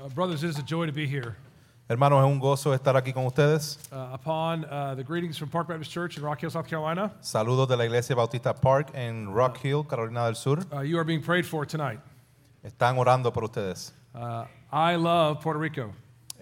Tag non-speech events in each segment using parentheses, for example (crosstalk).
Uh, brothers, it is a joy to be here. Hermanos, es un gozo estar aquí con ustedes. Uh, upon uh, the greetings from Park Baptist Church in Rock Hill, South Carolina, Saludos de la Iglesia Bautista Park en Rock Hill, Carolina del Sur. uh, you are being prayed for tonight. Están orando por ustedes. Uh, I love Puerto Rico.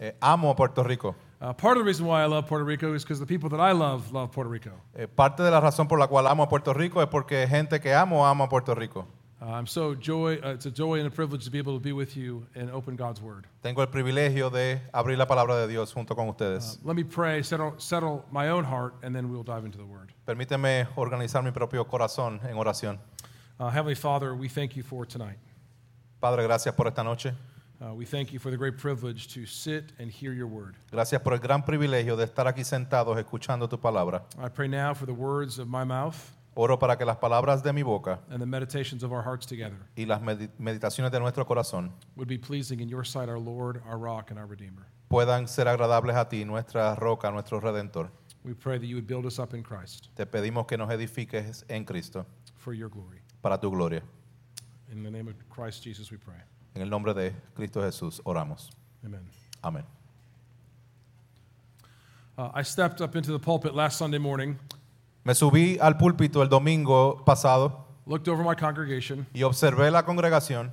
Eh, amo a Puerto Rico. Uh, part of the reason why I love Puerto Rico is because the people that I love love Puerto Rico. Eh, parte de la razón por la cual amo a Puerto Rico es porque gente que amo ama a Puerto Rico. Uh, I'm so joy. Uh, it's a joy and a privilege to be able to be with you and open God's Word. Tengo el privilegio de abrir la palabra de Dios junto con Uh, ustedes. let me pray, settle, settle my own heart, and then we'll dive into the Word. Permíteme organizar mi propio corazón en oración. Uh, Heavenly Father, we thank you for tonight. Padre, gracias por esta noche. Uh, we thank you for the great privilege to sit and hear your Word. Gracias por el gran privilegio de estar aquí sentados escuchando tu palabra. I pray now for the words of my mouth Oro para que las palabras de mi boca and the meditations of our hearts together y las medi- meditaciones de nuestro corazón would be pleasing in your sight, our Lord, our rock, and our Redeemer. puedan ser agradables a ti, nuestra roca, nuestro redentor. We pray that you would build us up in Christ Te pedimos que nos edifiques en Cristo for your glory. para tu gloria. In the name of Christ Jesus, we pray. En el nombre de Cristo Jesús oramos. Amen. Amén. Uh, I stepped up into the pulpit last Sunday morning, Me subí al púlpito el domingo pasado looked over my congregation, y observé la congregación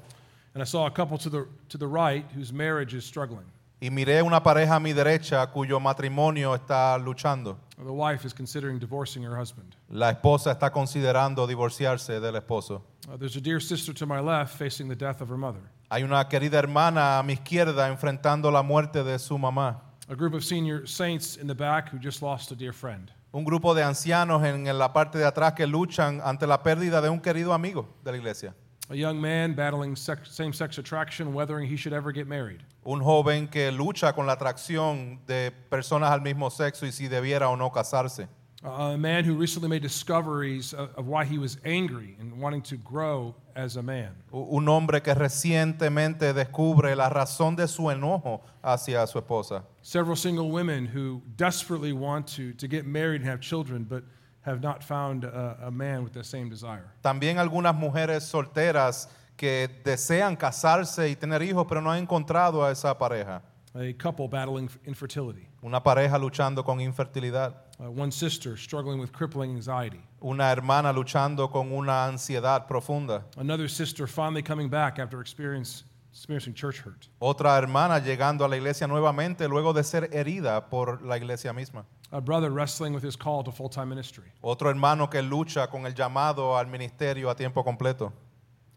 and I saw a couple to the, to the right whose marriage is struggling. y miré una pareja a mi derecha cuyo matrimonio está luchando. The wife is considering divorcing her husband. La esposa está considerando divorciarse del esposo. Uh, there's a dear sister to my left facing the death of her mother. Hay una querida hermana a mi izquierda enfrentando la muerte de su mamá. A group of senior saints in the back who just lost a dear friend. Un grupo de ancianos en, la parte de atrás que luchan ante la pérdida de un querido amigo de la iglesia. A young man battling sex, same-sex attraction, whether he should ever get married. Un joven que lucha con la atracción de personas al mismo sexo y si debiera o no casarse. Uh, a man who recently made discoveries of, of why he was angry and wanting to grow as a man. Un hombre que recientemente descubre la razón de su enojo hacia su esposa. Several single women who desperately want to, to get married and have children, but have not found a, a man with the same desire. También algunas mujeres solteras que desean casarse y tener hijos, pero no han encontrado a esa pareja. A couple battling infertility. Una pareja luchando con infertilidad. Uh, one sister struggling with crippling anxiety. Una hermana luchando con una ansiedad profunda. Another sister finally coming back after experience, experiencing church hurt. Otra hermana llegando a la iglesia nuevamente luego de ser herida por la iglesia misma. A brother wrestling with his call to full time ministry. Otro hermano que lucha con el llamado al ministerio a tiempo completo.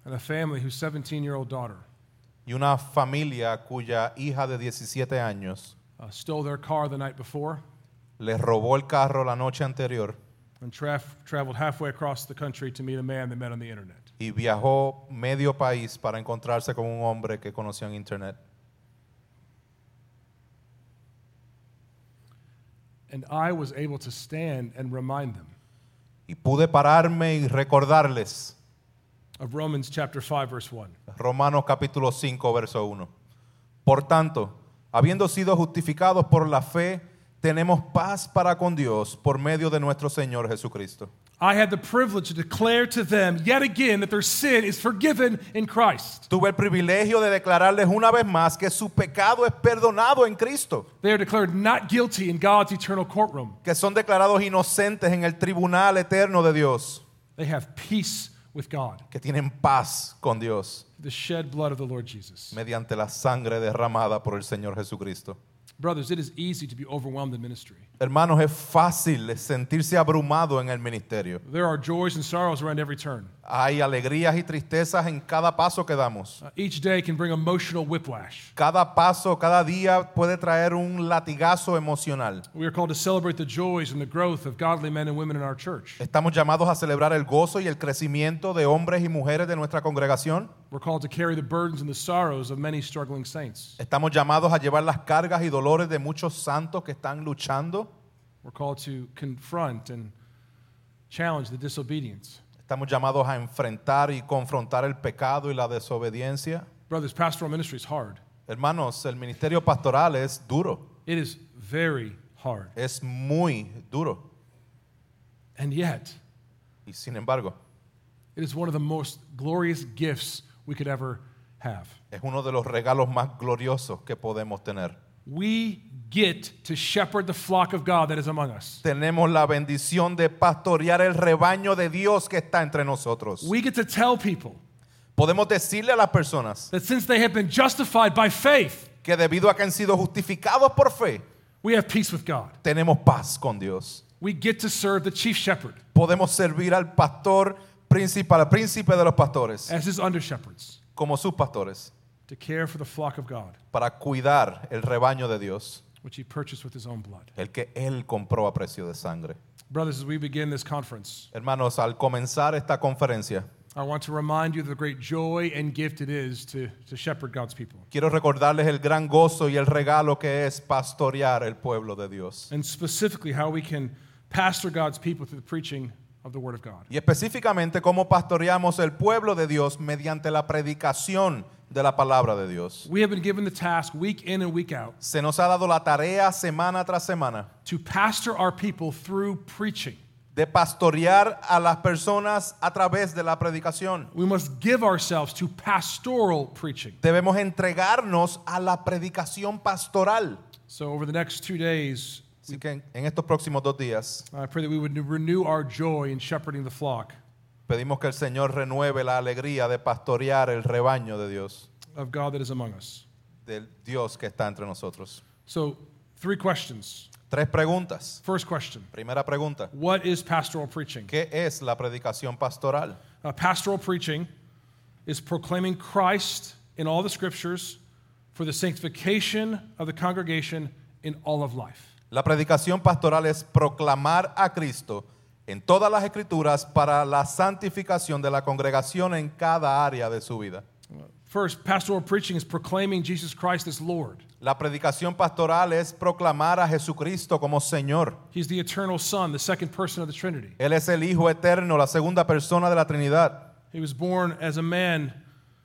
And a family whose 17 year old daughter Y una familia cuya hija de 17 años uh, stole their car the night before les robó el carro la noche anterior and traf- traveled halfway across the country to meet a man they met on the internet. y viajó medio país para encontrarse con un hombre que conoció en internet. And I was able to stand and remind them Y pude pararme y recordarles of Romans chapter 5, verse 1. Romanos capítulo 5, verso 1. Por tanto, habiendo sido justificados por la fe, tenemos paz para con Dios por medio de nuestro Señor Jesucristo. I had the privilege to declare to them yet again that their sin is forgiven in Christ. Tuve el privilegio de declararles una vez más que su pecado es perdonado en Cristo, They are declared not guilty in God's eternal courtroom. que son declarados inocentes en el tribunal eterno de Dios, They have peace with God, que tienen paz con Dios the shed blood of the Lord Jesus. mediante la sangre derramada por el Señor Jesucristo. Brothers, it is easy to be overwhelmed in ministry. Hermanos, es fácil sentirse abrumado en el ministerio. There are joys and sorrows around every turn. Hay alegrías y tristezas en cada paso que damos. Uh, each day can bring emotional whiplash. Cada paso, cada día puede traer un latigazo emocional. We are called to celebrate the joys and the growth of godly men and women in our church. Estamos llamados a celebrar el gozo y el crecimiento de hombres y mujeres de nuestra congregación. We're called to carry the burdens and the sorrows of many struggling saints. Estamos llamados a llevar las cargas y dolores de muchos santos que están luchando. We're called to confront and challenge the disobedience. Estamos llamados a enfrentar y confrontar el pecado y la desobediencia. Brothers, pastoral ministry is hard. Hermanos, el ministerio pastoral es duro, It is very hard. es muy duro. And yet, Y sin embargo, it is one of the most glorious gifts we could ever have. Es uno de los regalos más gloriosos que podemos tener. We get to shepherd the flock of God that is among us. Tenemos la bendición de pastorear el rebaño de Dios que está entre nosotros. We get to tell people Podemos decirle a las personas that since they have been justified by faith, que debido a que han sido justificados por fe, we have peace with God. tenemos paz con Dios. We get to serve the chief shepherd Podemos servir al pastor principal, al príncipe de los pastores, as his under shepherds como sus pastores, to care for the flock of God, para cuidar el rebaño de Dios, which he purchased with his own blood. el que Él compró a precio de sangre. Brothers, as we begin this conference, Hermanos, al comenzar esta conferencia, I want to remind you of the great joy and gift it is to, to shepherd God's people. quiero recordarles el gran gozo y el regalo que es pastorear el pueblo de Dios. and specifically how we can pastor God's people through the preaching of the Word of God. Y específicamente cómo pastoreamos el pueblo de Dios mediante la predicación de la palabra de Dios. We have been given the task week in and week out Se nos ha dado la tarea semana tras semana to pastor our people through preaching. de pastorear a las personas a través de la predicación. We must give ourselves to pastoral preaching. Debemos entregarnos a la predicación pastoral. So, over the next two days, Así que en, en estos próximos dos días I pray that we would renew our joy in shepherding the flock pedimos que el Señor renueve la alegría de pastorear el rebaño de Dios, of God that is among us. del Dios que está entre nosotros. So, three questions. Tres preguntas. First question Primera pregunta. What is pastoral preaching? ¿Qué es la predicación pastoral? Uh, pastoral preaching is proclaiming Christ in all the scriptures for the sanctification of the congregation in all of life. La predicación pastoral es proclamar a Cristo en todas las escrituras para la santificación de la congregación en cada área de su vida. First, pastoral preaching is proclaiming Jesus Christ as Lord. La predicación pastoral es proclamar a Jesucristo como Señor. He's the eternal Son, the second person of the Trinity. Él es el Hijo eterno, la segunda persona de la Trinidad. He was born as a man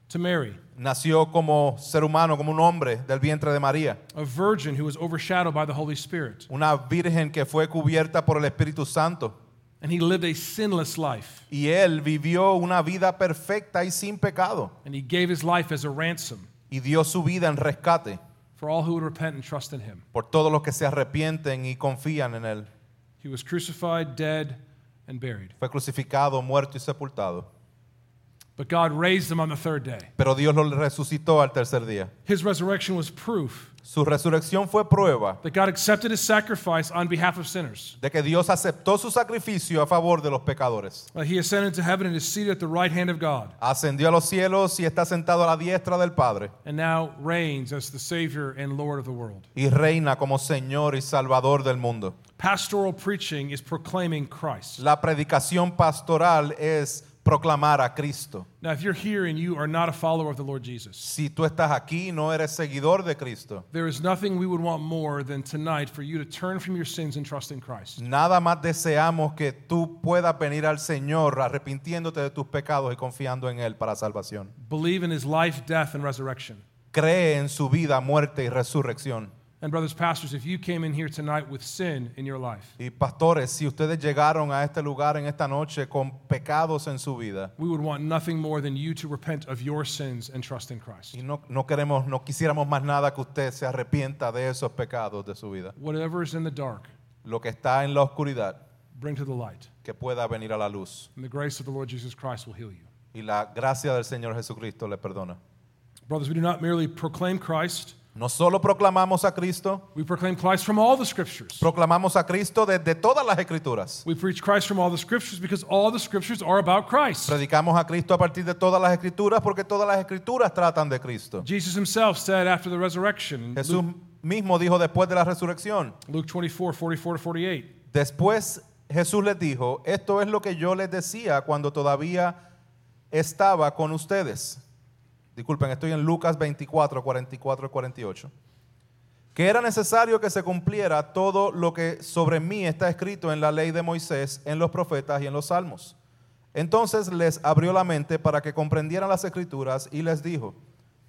to Mary, Nació como ser humano, como un hombre del vientre de María. a virgin who was overshadowed by the Holy Spirit. Una virgen que fue cubierta por el Espíritu Santo. And he lived a sinless life. Y él vivió una vida perfecta y sin pecado. And he gave his life as a ransom Y dio su vida en rescate for all who would repent and trust in him. por todos los que se arrepienten y confían en él. He was crucified, dead, and buried. Fue crucificado, muerto y sepultado. But God raised him on the third day. Pero Dios lo resucitó al tercer día. His resurrection was proof Su resurrección fue prueba that God accepted his sacrifice on behalf of sinners. de que Dios aceptó su sacrificio a favor de los pecadores. Uh, he ascended to heaven and is seated at the right hand of God, Ascendió a los cielos y está sentado a la diestra del Padre and now reigns as the Savior and Lord of the world. y reina como Señor y Salvador del mundo. Pastoral preaching is proclaiming Christ. La predicación pastoral es proclamar a Cristo. Now, if you're here and you are not a follower of the Lord Jesus, Si tú estás aquí y no eres seguidor de Cristo, there is nothing we would want more than tonight for you to turn from your sins and trust in Christ. nada más deseamos que tú puedas venir al Señor arrepintiéndote de tus pecados y confiando en Él para salvación. Believe in his life, death, and resurrection. Cree en su vida, muerte y resurrección. And, brothers, pastors, if you came in here tonight with sin in your life, Y pastores, si ustedes llegaron a este lugar en esta noche con pecados en su vida we would want nothing more than you to repent of your sins and trust in Christ. y no, no queremos, no quisiéramos más nada que usted se arrepienta de esos pecados de su vida, Whatever is in the dark, lo que está en la oscuridad, bring to the light. que pueda venir a la luz. And the grace of the Lord Jesus Christ will heal you. Y la gracia del Señor Jesucristo le perdona. Brothers, we do not merely proclaim Christ, No solo proclamamos a Cristo, we proclaim Christ from all the scriptures. proclamamos a Cristo desde todas las escrituras. We preach Christ from all the scriptures because all the scriptures are about Christ. Predicamos a Cristo a partir de todas las escrituras porque todas las escrituras tratan de Cristo. Jesus himself said after the resurrection in Jesús Luke, mismo dijo después de la resurrección, Luke 24, 44 to 48. después Jesús les dijo, esto es lo que yo les decía cuando todavía estaba con ustedes. Disculpen, estoy en Lucas 24, 44 y 48. Que era necesario que se cumpliera todo lo que sobre mí está escrito en la ley de Moisés, en los profetas y en los salmos. Entonces les abrió la mente para que comprendieran las escrituras y les dijo,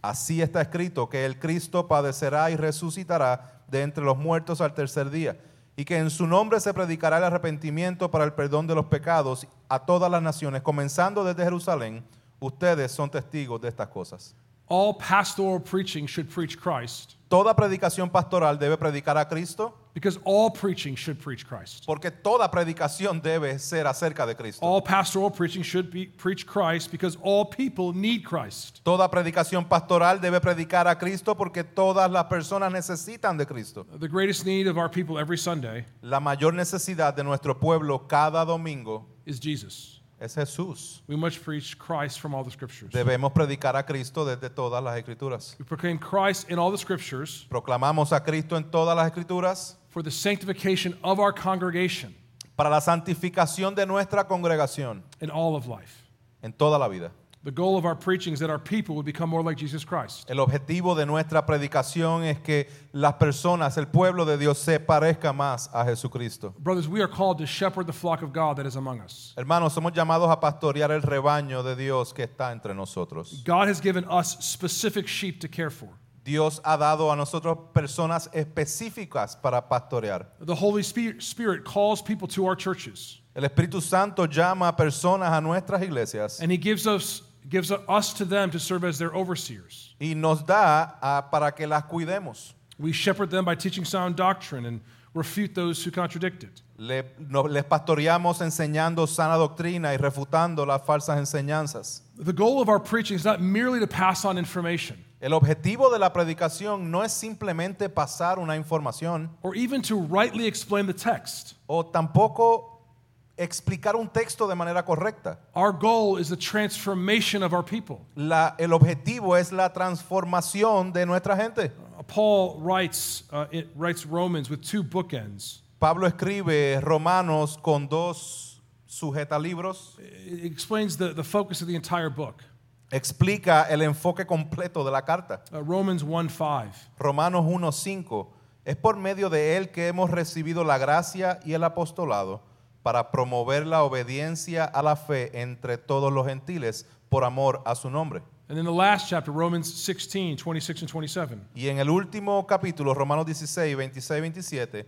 así está escrito que el Cristo padecerá y resucitará de entre los muertos al tercer día, y que en su nombre se predicará el arrepentimiento para el perdón de los pecados a todas las naciones, comenzando desde Jerusalén. Ustedes son testigos de estas cosas. All pastoral preaching should preach Christ Toda predicación pastoral debe predicar a Cristo because all preaching should preach Christ. porque toda predicación debe ser acerca de Cristo. All pastoral preaching should be preach Christ because all people need Christ. Toda predicación pastoral debe predicar a Cristo porque todas las personas necesitan de Cristo. The greatest need of our people every Sunday La mayor necesidad de nuestro pueblo cada domingo is Jesus. Es Jesús. We must preach Christ from all the scriptures. Debemos predicar a Cristo desde todas las escrituras. We proclaim Christ in all the scriptures Proclamamos a Cristo en todas las escrituras for the sanctification of our congregation para la santificación de nuestra congregación in all of life. en toda la vida. The goal of our preaching is that our people would become more like Jesus Christ. El objetivo de nuestra predicación es que las personas, el pueblo de Dios, se parezca más a Jesucristo. Brothers, we are called to shepherd the flock of God that is among us. Hermanos, somos llamados a pastorear el rebaño de Dios que está entre nosotros. God has given us specific sheep to care for. Dios ha dado a nosotros personas específicas para pastorear. The Holy Spirit Spirit calls people to our churches, El Espíritu Santo llama a personas a nuestras iglesias and He gives us gives us to them to serve as their overseers. y nos da ah, para que las cuidemos. We shepherd them by teaching sound doctrine and refute those who contradict it. Le- no- les pastoreamos enseñando sana doctrina y refutando las falsas enseñanzas. The goal of our preaching is not merely to pass on information El objetivo de la predicación no es simplemente pasar una información or even to rightly explain the text. o tampoco explicar un texto de manera correcta. Our goal is the transformation of our people. La- el objetivo es la transformación de nuestra gente. Uh, Paul writes uh, it writes Romans with two bookends. Pablo escribe Romanos con dos sujetalibros, It explains the, the focus of the entire book. explica el enfoque completo de la carta. Uh, Romans 1 5. Romanos 1:5 es por medio de él que hemos recibido la gracia y el apostolado para promover la obediencia a la fe entre todos los gentiles por amor a su nombre. And in the last chapter, Romans 16 26 and 27. Y en el último capítulo, Romanos 16, 26 27,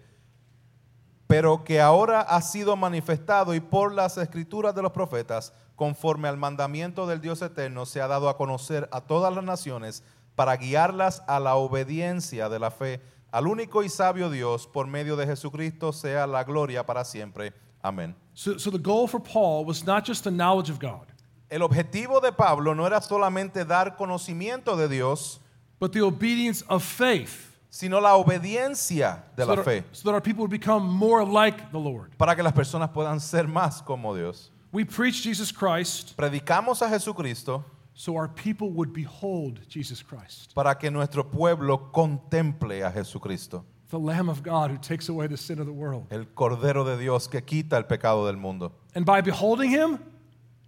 pero que ahora ha sido manifestado y por las escrituras de los profetas, conforme al mandamiento del Dios eterno, se ha dado a conocer a todas las naciones para guiarlas a la obediencia de la fe, al único y sabio Dios, por medio de Jesucristo, sea la gloria para siempre. Amén. So, so the goal for Paul was not just the knowledge of God, El objetivo de Pablo no era solamente dar conocimiento de Dios, but the obedience of faith. sino la obediencia de so, la that fe. our, so that our people would become more like the Lord. para que las personas puedan ser más como Dios. We preach Jesus Christ Predicamos a Jesucristo so our people would behold Jesus Christ, para que nuestro pueblo contemple a Jesucristo, the Lamb of God who takes away the sin of the world. el Cordero de Dios que quita el pecado del mundo. And by beholding him,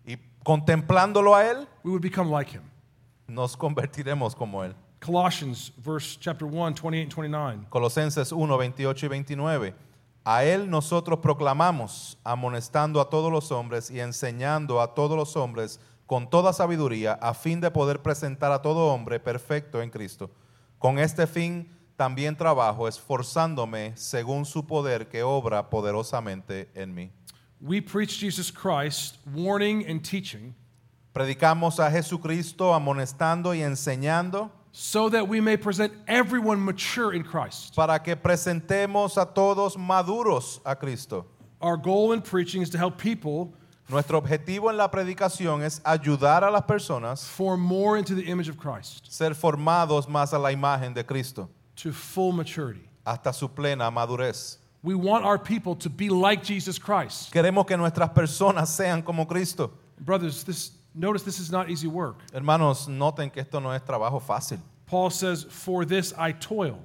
Y contemplándolo a Él, we would become like him. nos convertiremos como Él. Colossians verse chapter 1, 28 and 29. Colosenses 1, 28 y 29. A Él nosotros proclamamos, amonestando a todos los hombres y enseñando a todos los hombres con toda sabiduría, a fin de poder presentar a todo hombre perfecto en Cristo. Con este fin también trabajo, esforzándome según su poder que obra poderosamente en mí. We preach Jesus Christ, warning and teaching, Predicamos a Jesucristo, amonestando y enseñando so that we may present everyone mature in Christ. para que presentemos a todos maduros a Cristo. Our goal in preaching is to help people Nuestro objetivo en la predicación es ayudar a las personas form more into the image of Christ ser formados más a la imagen de Cristo, to full maturity. hasta su plena madurez. We want our people to be like Jesus Christ. Queremos que nuestras personas sean como Cristo. Brothers, this notice this is not easy work. Hermanos, noten que esto no es trabajo fácil. Paul says, "For this I toil."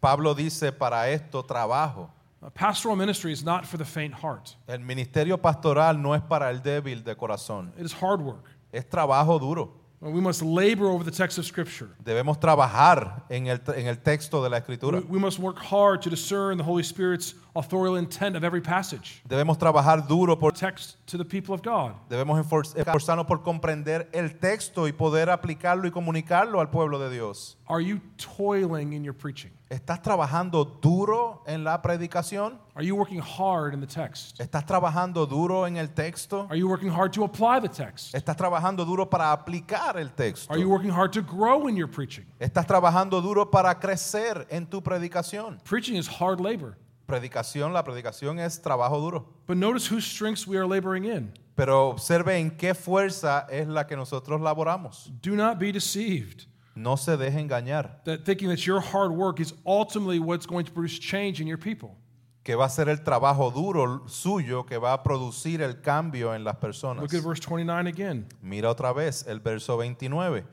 Pablo dice, para esto trabajo. Uh, pastoral ministry is not for the faint heart. El ministerio pastoral no es para el débil de corazón, It is hard work. es trabajo duro. We must labor over the text of Scripture. Debemos trabajar en el, en el texto de la We, Escritura. we must work hard to discern the Holy Spirit's authorial intent of every passage. Debemos trabajar duro por Text to the people of God. debemos esfor- esforzarnos por comprender el texto y poder aplicarlo y comunicarlo al pueblo de Dios. Are you toiling in your preaching? ¿Estás trabajando duro en la predicación? Are you working hard in the text? ¿Estás trabajando duro en el texto? Are you working hard to apply the text? ¿Estás trabajando duro para aplicar el texto? Are you working hard to grow in your preaching? ¿Estás trabajando duro para crecer en tu predicación? Preaching is hard labor. Predicación, la predicación es trabajo duro. But notice whose strengths we are laboring in. Pero observe en qué fuerza es la que nosotros laboramos. Do not be deceived No se deje engañar, that thinking that your hard work is ultimately what's going to produce change in your people. que va a ser el trabajo duro suyo que va a producir el cambio en las personas. Look at verse 29 again. Mira otra vez el verso 29.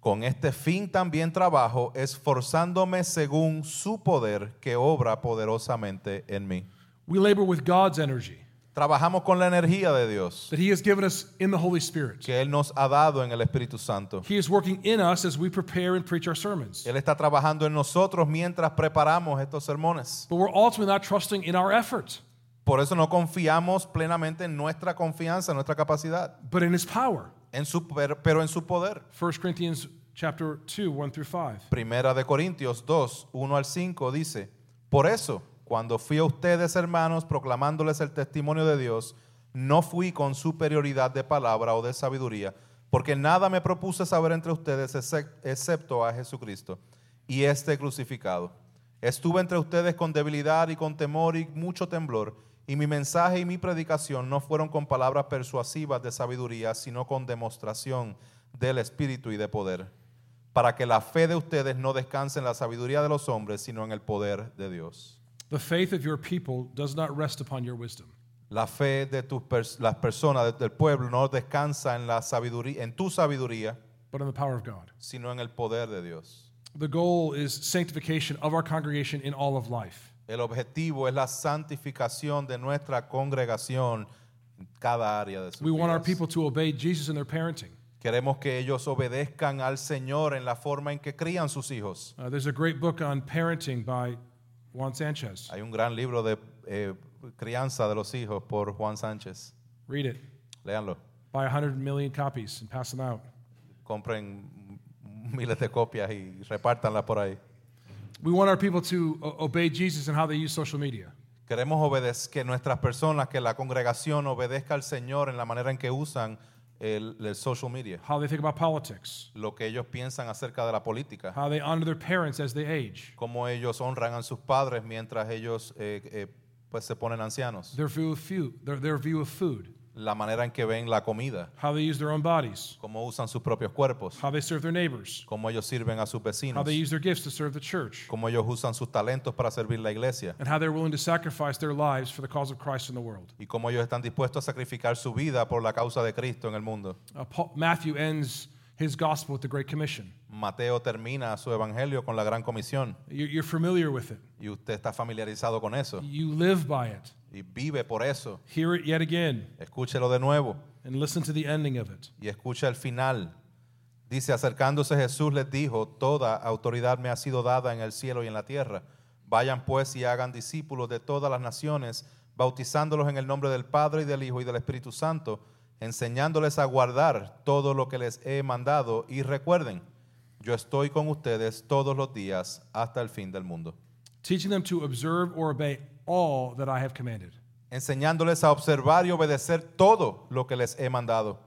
Con este fin también trabajo, esforzándome según su poder que obra poderosamente en mí. We labor with God's energy Trabajamos con la energía de Dios that He has given us in the Holy Spirit. que Él nos ha dado en el Espíritu Santo. He is working in us as we prepare and preach our sermons. Él está trabajando en nosotros mientras preparamos estos sermones. But we're ultimately not trusting in our effort, Por eso no confiamos plenamente en nuestra confianza, en nuestra capacidad, but in His power. en su, pero pero en su poder. 1 Corinthians chapter 2, 1 through 5. Primera de Corintios 2, 1 al 5 dice, por eso, cuando fui a ustedes hermanos proclamándoles el testimonio de Dios, no fui con superioridad de palabra o de sabiduría, porque nada me propuse saber entre ustedes excep- excepto a Jesucristo y este crucificado. Estuve entre ustedes con debilidad y con temor y mucho temblor, y mi mensaje y mi predicación no fueron con palabras persuasivas de sabiduría, sino con demostración del Espíritu y de poder para que la fe de ustedes no descanse en la sabiduría de los hombres, sino en el poder de Dios. The faith of your people does not rest upon your wisdom. La fe de tus pers- las personas del pueblo no descansa en la sabiduría, en tu sabiduría, but in the power of God. sino en el poder de Dios. The goal is sanctification of our congregation in all of life. El objetivo es la santificación de nuestra congregación en cada área de su We want our people to obey Jesus in their parenting. Queremos que ellos obedezcan al Señor en la forma en que crían sus hijos. Uh, there's a great book on parenting by Juan Sanchez. Hay un gran libro de eh, crianza de los hijos por Juan Sánchez. Read it. Léanlo. Buy 100 million copies and pass them out. compren miles de copias y repártanlas por ahí. We want our people to obey Jesus and how they use social media. Queremos que nuestras personas, que la congregación obedezca al Señor en la manera en que usan el, el social media, how they think about politics, lo que ellos piensan acerca de la política, how they honor their parents as they age, cómo ellos honran a sus padres mientras ellos eh, eh, pues se ponen ancianos, their view of food, their, their view of food, la manera en que ven la comida, how they use their own bodies, cómo usan sus propios cuerpos, how they serve their neighbors, cómo ellos sirven a sus how vecinos, they use their gifts to serve the church, cómo ellos usan sus talentos para servir la iglesia and how they're willing to sacrifice their lives for the cause of Christ in the world. y cómo ellos están dispuestos a sacrificar su vida por la causa de Cristo en el mundo. Uh, Paul, Matthew ends his gospel with the Great Commission. Mateo termina su evangelio con la gran comisión You're, you're familiar with it. y usted está familiarizado con eso You live by it. Y vive por eso. Hear it yet again Escúchelo de nuevo and listen to the ending of it. y escucha el final. Dice, acercándose Jesús les dijo, toda autoridad me ha sido dada en el cielo y en la tierra. Vayan pues y hagan discípulos de todas las naciones, bautizándolos en el nombre del Padre y del Hijo y del Espíritu Santo, enseñándoles a guardar todo lo que les he mandado y recuerden, yo estoy con ustedes todos los días hasta el fin del mundo. Teaching them to observe or obey all that I have commanded. enseñándoles a observar y obedecer todo lo que les he mandado.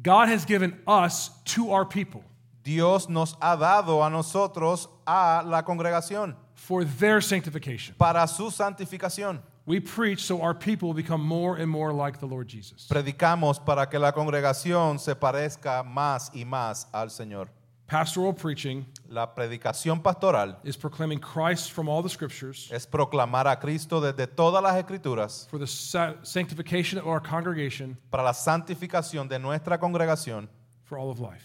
God has given us to our people Dios nos ha dado a nosotros, a la congregación, for their sanctification. para su santificación. We preach so our people become more and more like the Lord Jesus. Predicamos para que la congregación se parezca más y más al Señor. Pastoral preaching La predicación pastoral is proclaiming Christ from all the scriptures es proclamar a Cristo desde todas las escrituras for the sa- sanctification of our congregation para la santificación de nuestra congregación for all of life.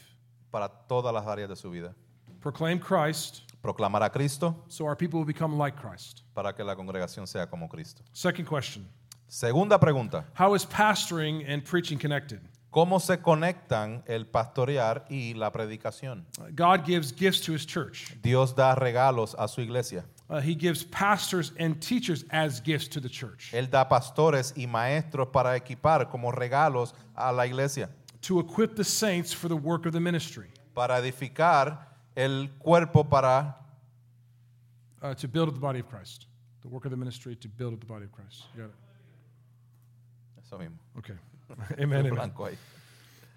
para todas las áreas de su vida. Proclaim Christ Proclamar a Cristo so our people will become like Christ. para que la congregación sea como Cristo. Second question Segunda pregunta. How is pastoring and preaching connected? ¿Cómo se conectan el pastorear y la predicación? God gives gifts to his church. Dios da regalos a su iglesia. Uh, he gives pastors and teachers as gifts to the church Él da pastores y maestros para equipar como regalos a la iglesia, to equip the saints for the work of the ministry, para edificar el cuerpo para uh, to build up the body of Christ. The work of the ministry to build up the body of Christ. You got it? eso mismo. Okay. (laughs) amen, amen. Blanco ahí.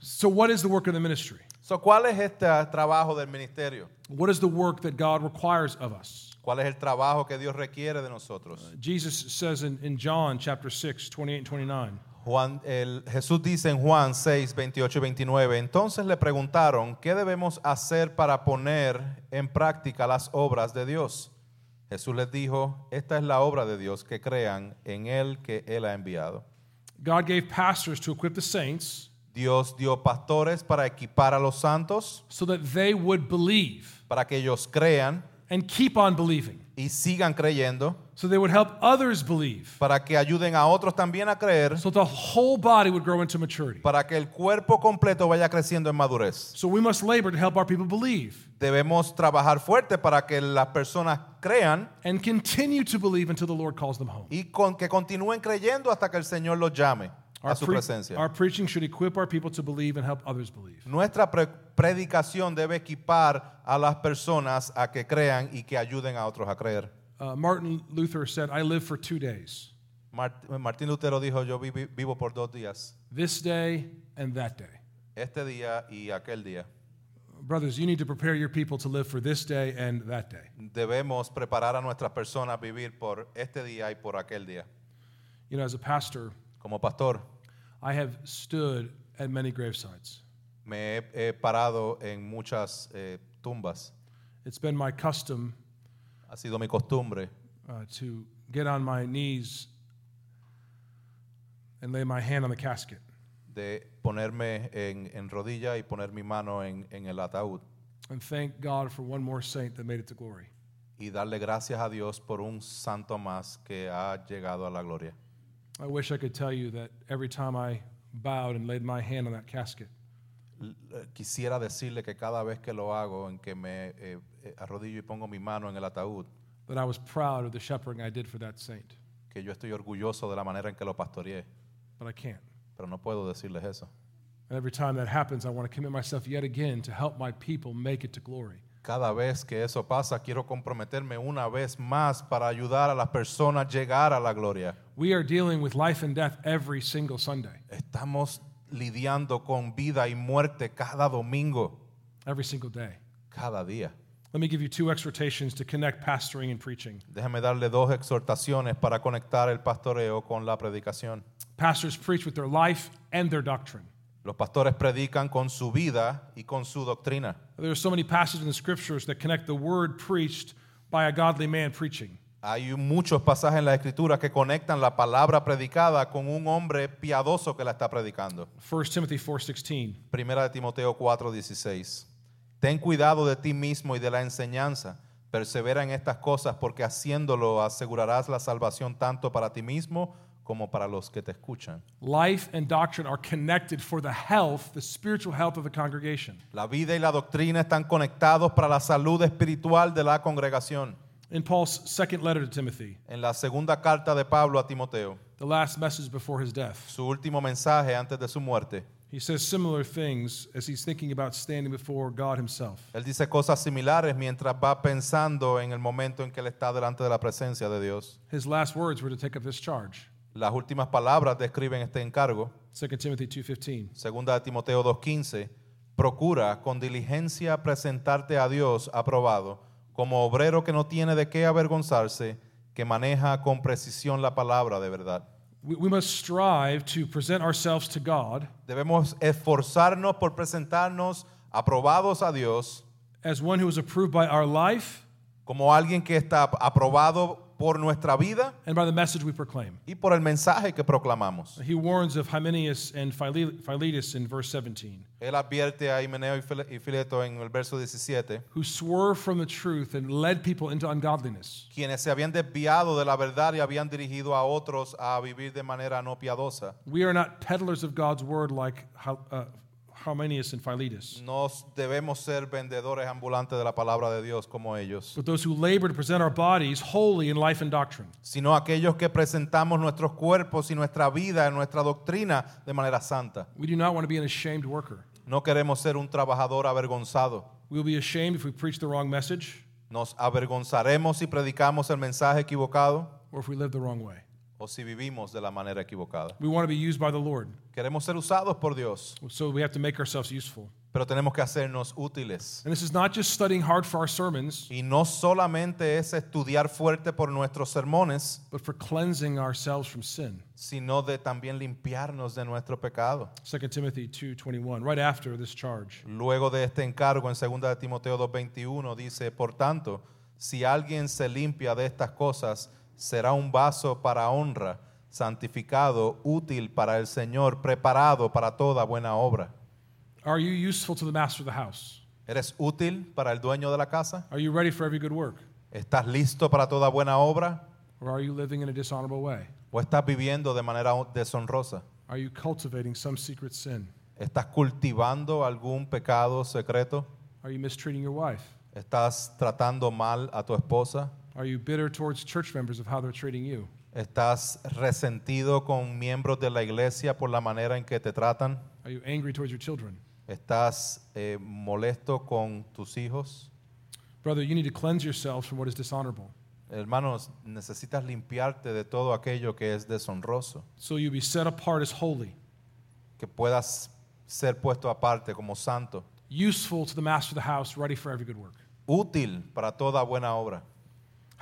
So, what is the work of the ministry? So, ¿Cuál es este trabajo del ministerio? What is the work that God requires of us? ¿Cuál es el trabajo que Dios requiere de nosotros? Jesus says in, in John chapter 6, 28 and 29, Juan, el, Jesús dice en Juan 6, 28 y 29, entonces le preguntaron, ¿qué debemos hacer para poner en práctica las obras de Dios? Jesús les dijo, esta es la obra de Dios, que crean en Él que Él ha enviado. God gave pastors to equip the saints Dios dio pastores para equipar a los santos, so that they would believe para que ellos crean and keep on believing, y sigan creyendo, so they would help others believe, para que ayuden a otros también a creer, so the whole body would grow into maturity. para que el cuerpo completo vaya creciendo en madurez. So we must labor to help our people believe Debemos trabajar fuerte para que las personas crean and continue to believe until the Lord calls them home. y con, que continúen creyendo hasta que el Señor los llame a Our, su presencia. our preaching should equip our people to believe and help others believe. Nuestra pre- predicación debe equipar a las personas a que crean y que ayuden a otros a creer. Uh, Martin Luther said, I live for two days, Mart- Martín Lutero dijo, yo vivi- vivo por dos días, this day and that day. este día y aquel día. Brothers, you need to prepare your people to live for this day and that day. Debemos preparar a nuestras personas a vivir por este día y por aquel día. You know, as a pastor, Como pastor, I have stood at many gravesides. me he, he parado en muchas eh, tumbas. It's been my custom Ha sido mi costumbre uh, to get on my knees and lay my hand on the casket de ponerme en, en rodilla y poner mi mano en, en el ataúd and thank God for one more saint that made it to glory. y darle gracias a Dios por un santo más que ha llegado a la gloria. I wish I could tell you that every time I bowed and laid my hand on that casket, eh, Quisiera decirle que cada vez que lo hago, en que me eh, eh, arrodillo y pongo mi mano en el ataúd, that I was proud of the shepherding I did for that saint, que yo estoy orgulloso de la manera en que lo pastoreé, but I can't. pero no puedo decirles eso. And every time that happens, I want to commit myself yet again to help my people make it to glory. Cada vez que eso pasa, quiero comprometerme una vez más para ayudar a las personas a llegar a la gloria. We are dealing with life and death every single Sunday, Estamos lidiando con vida y muerte cada domingo, every single day. cada día. Let me give you two exhortations to connect pastoring and preaching. Déjame darle dos exhortaciones para conectar el pastoreo con la predicación. Pastors preach with their life and their doctrine. Los pastores predican con su vida y con su doctrina. There are so many passages in the scriptures that connect the word preached by a godly man preaching. Hay muchos pasajes en la escritura que conectan la palabra predicada con un hombre piadoso que la está predicando. 1 Timothy 4:16. Primera de Timoteo 4:16. Ten cuidado de ti mismo y de la enseñanza. Persevera en estas cosas porque haciéndolo asegurarás la salvación tanto para ti mismo como para los que te escuchan. Life and doctrine are connected for the health, the spiritual health of the congregation. La vida y la doctrina están conectados para la salud espiritual de la congregación. In Paul's second letter to Timothy, En la segunda carta de Pablo a Timoteo, the last message before his death, su último mensaje antes de su muerte, he says similar things as he's thinking about standing before God himself. él dice cosas similares mientras va pensando en el momento en que él está delante de la presencia de Dios. His last words were to take up this charge. Las últimas palabras describen este encargo. 2 Timothy 2:15. Segunda de Timoteo 2.15, procura con diligencia presentarte a Dios aprobado, como obrero que no tiene de qué avergonzarse, que maneja con precisión la palabra de verdad. We, we must strive to present ourselves to God Debemos esforzarnos por presentarnos aprobados a Dios as one who is approved by our life como alguien que está aprobado por nuestra vida and by the message we proclaim. y por el mensaje que proclamamos. He warns of Hymenaeus and Phile- Philetus in verse 17, Él advierte a Himeneo y File- y Fileto en el verso 17, who swerved from the truth and led people into ungodliness. quienes se habían desviado de la verdad y habían dirigido a otros a vivir de manera no piadosa. We are not peddlers of God's word like uh, Hymenaeus and Philetus, No debemos ser vendedores ambulantes de la palabra de Dios como ellos, but those who labor to present our bodies holy in life and doctrine. sino aquellos que presentamos nuestros cuerpos y nuestra vida, nuestra doctrina de manera santa. We do not want to be an ashamed worker. No queremos ser un trabajador avergonzado. We will be ashamed if we preach the wrong message Nos avergonzaremos si predicamos el mensaje equivocado or if we live the wrong way. O si vivimos de la manera equivocada. We want to be used by the Lord, Queremos ser usados por Dios, so we have to make ourselves useful. pero tenemos que hacernos útiles. And this is not just studying hard for our sermons, Y no solamente es estudiar fuerte por nuestros sermones, but for cleansing ourselves from sin. sino de también limpiarnos de nuestro pecado. 2 Timothy 2:21, right after this charge. Luego de este encargo en 2 de Timoteo 2:21 dice, por tanto, si alguien se limpia de estas cosas, será un vaso para honra, santificado, útil para el Señor, preparado para toda buena obra. Are you useful to the master of the house? ¿Eres útil para el dueño de la casa? Are you ready for every good work? ¿Estás listo para toda buena obra? Or are you living in a dishonorable way? ¿O estás viviendo de manera deshonrosa? Are you cultivating some secret sin? ¿Estás cultivando algún pecado secreto? Are you mistreating your wife? ¿Estás tratando mal a tu esposa? Are you bitter towards church members of how they're treating you? ¿Estás resentido con miembros de la iglesia por la manera en que te tratan? Are you angry towards your children? ¿Estás eh, molesto con tus hijos? Brother, you need to cleanse yourselves from what is dishonorable, Hermanos, necesitas limpiarte de todo aquello que es deshonroso, so you be set apart as holy, que puedas ser puesto aparte como santo, useful to the master of the house, ready for every good work. útil para toda buena obra.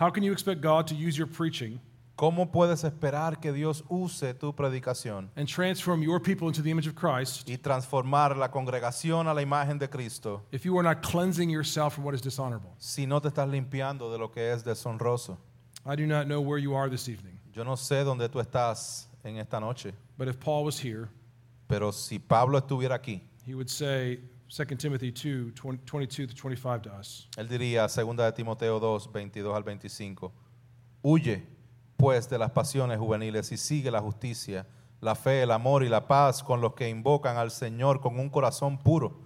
How can you expect God to use your preaching ¿Cómo puedes esperar que Dios use tu predicación and transform your people into the image of Christ y transformar la congregación a la imagen de Cristo if you are not cleansing yourself from what is dishonorable? si no te estás limpiando de lo que es deshonroso? I do not know where you are this evening, Yo no sé dónde tú estás en esta noche, but if Paul was here, pero si Pablo estuviera aquí, he would say 2 Timothy 2 20 22 to 25 to us. él diría, 2 de Timoteo 2, 22 al 25, huye pues de las pasiones juveniles y sigue la justicia, la fe, el amor y la paz con los que invocan al Señor con un corazón puro,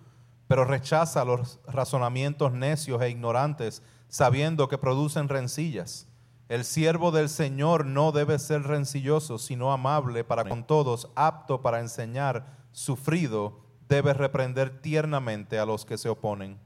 pero rechaza los razonamientos necios e ignorantes, sabiendo que producen rencillas. El siervo del Señor no debe ser rencilloso, sino amable para con todos, apto para enseñar, sufrido, debe reprender tiernamente a los que se oponen.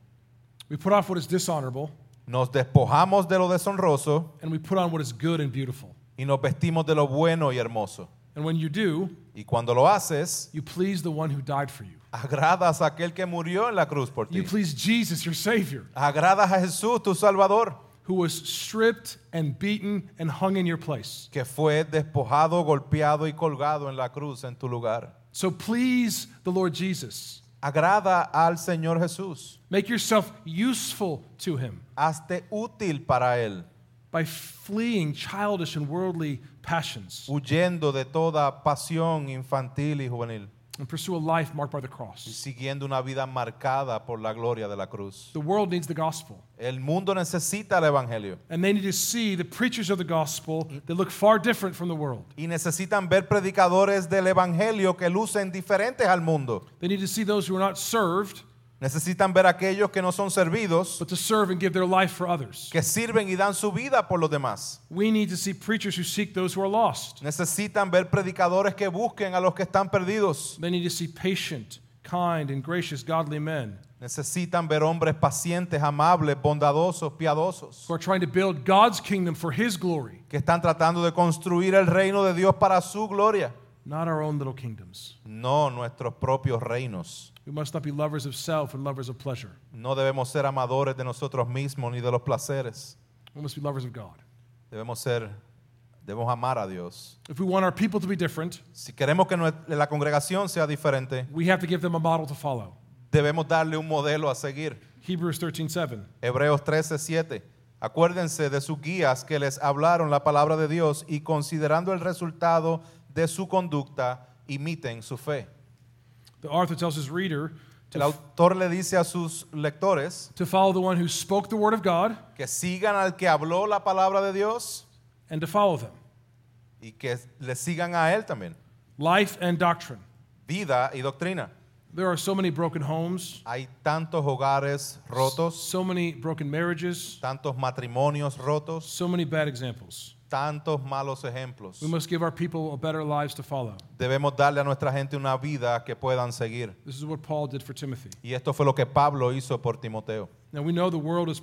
We put off what is dishonorable Nos despojamos de lo deshonroso and we put on what is good and beautiful. y nos vestimos de lo bueno y hermoso. And when you do, Y cuando lo haces, you please the one who died for you. agradas a aquel que murió en la cruz por ti. You please Jesus, your Savior, Agradas a Jesús, tu Salvador, who was stripped and beaten and hung in your place. que fue despojado, golpeado y colgado en la cruz en tu lugar. So please the Lord Jesus. Agrada al Señor Jesús. Make yourself useful to him Hazte útil para Él, by fleeing childish and worldly passions huyendo de toda pasión infantil y juvenil and pursue a life marked by the y cross. siguiendo una vida marcada por la gloria de la cruz. The world needs the gospel, El mundo necesita el Evangelio. and they need to see the preachers of the gospel that look far different from the world. y necesitan ver predicadores del Evangelio que lucen diferentes al mundo. They need to see those who are not served, Necesitan ver aquellos que no son servidos, but to serve and give their life for others. que sirven y dan su vida por los demás. We need to see preachers who seek those who are lost. Necesitan ver predicadores que busquen a los que están perdidos. They need to see patient, kind, and gracious, godly men Necesitan ver hombres pacientes, amables, bondadosos, piadosos, who are trying to build God's kingdom for His glory, que están tratando de construir el reino de Dios para su gloria, not our own little kingdoms. no nuestros propios reinos. We must not be lovers of self and lovers of pleasure. No debemos ser amadores de nosotros mismos ni de los placeres. We must be lovers of God. Debemos ser, debemos amar a Dios. If we want our people to be different, Si queremos que la congregación sea diferente, we have to give them a model to follow. debemos darle un modelo a seguir. Hebrews 13:7. Hebreos 13, 7. Acuérdense de sus guías que les hablaron la palabra de Dios y considerando el resultado de su conducta, imiten su fe. The author tells his reader El to, autor le dice a sus lectores to follow the one who spoke the word of God que sigan al que habló la palabra de Dios and to follow them. y que le sigan a él también. Life and doctrine. Vida y doctrina. There are so many broken homes, Hay tantos hogares rotos, so many broken marriages, tantos matrimonios rotos, so many bad examples. Tantos malos ejemplos. We must give our people a better lives to follow. Debemos darle a nuestra gente una vida que puedan seguir. This is what Paul did for Timothy. Y esto fue lo que Pablo hizo por Timoteo. Now we know the world is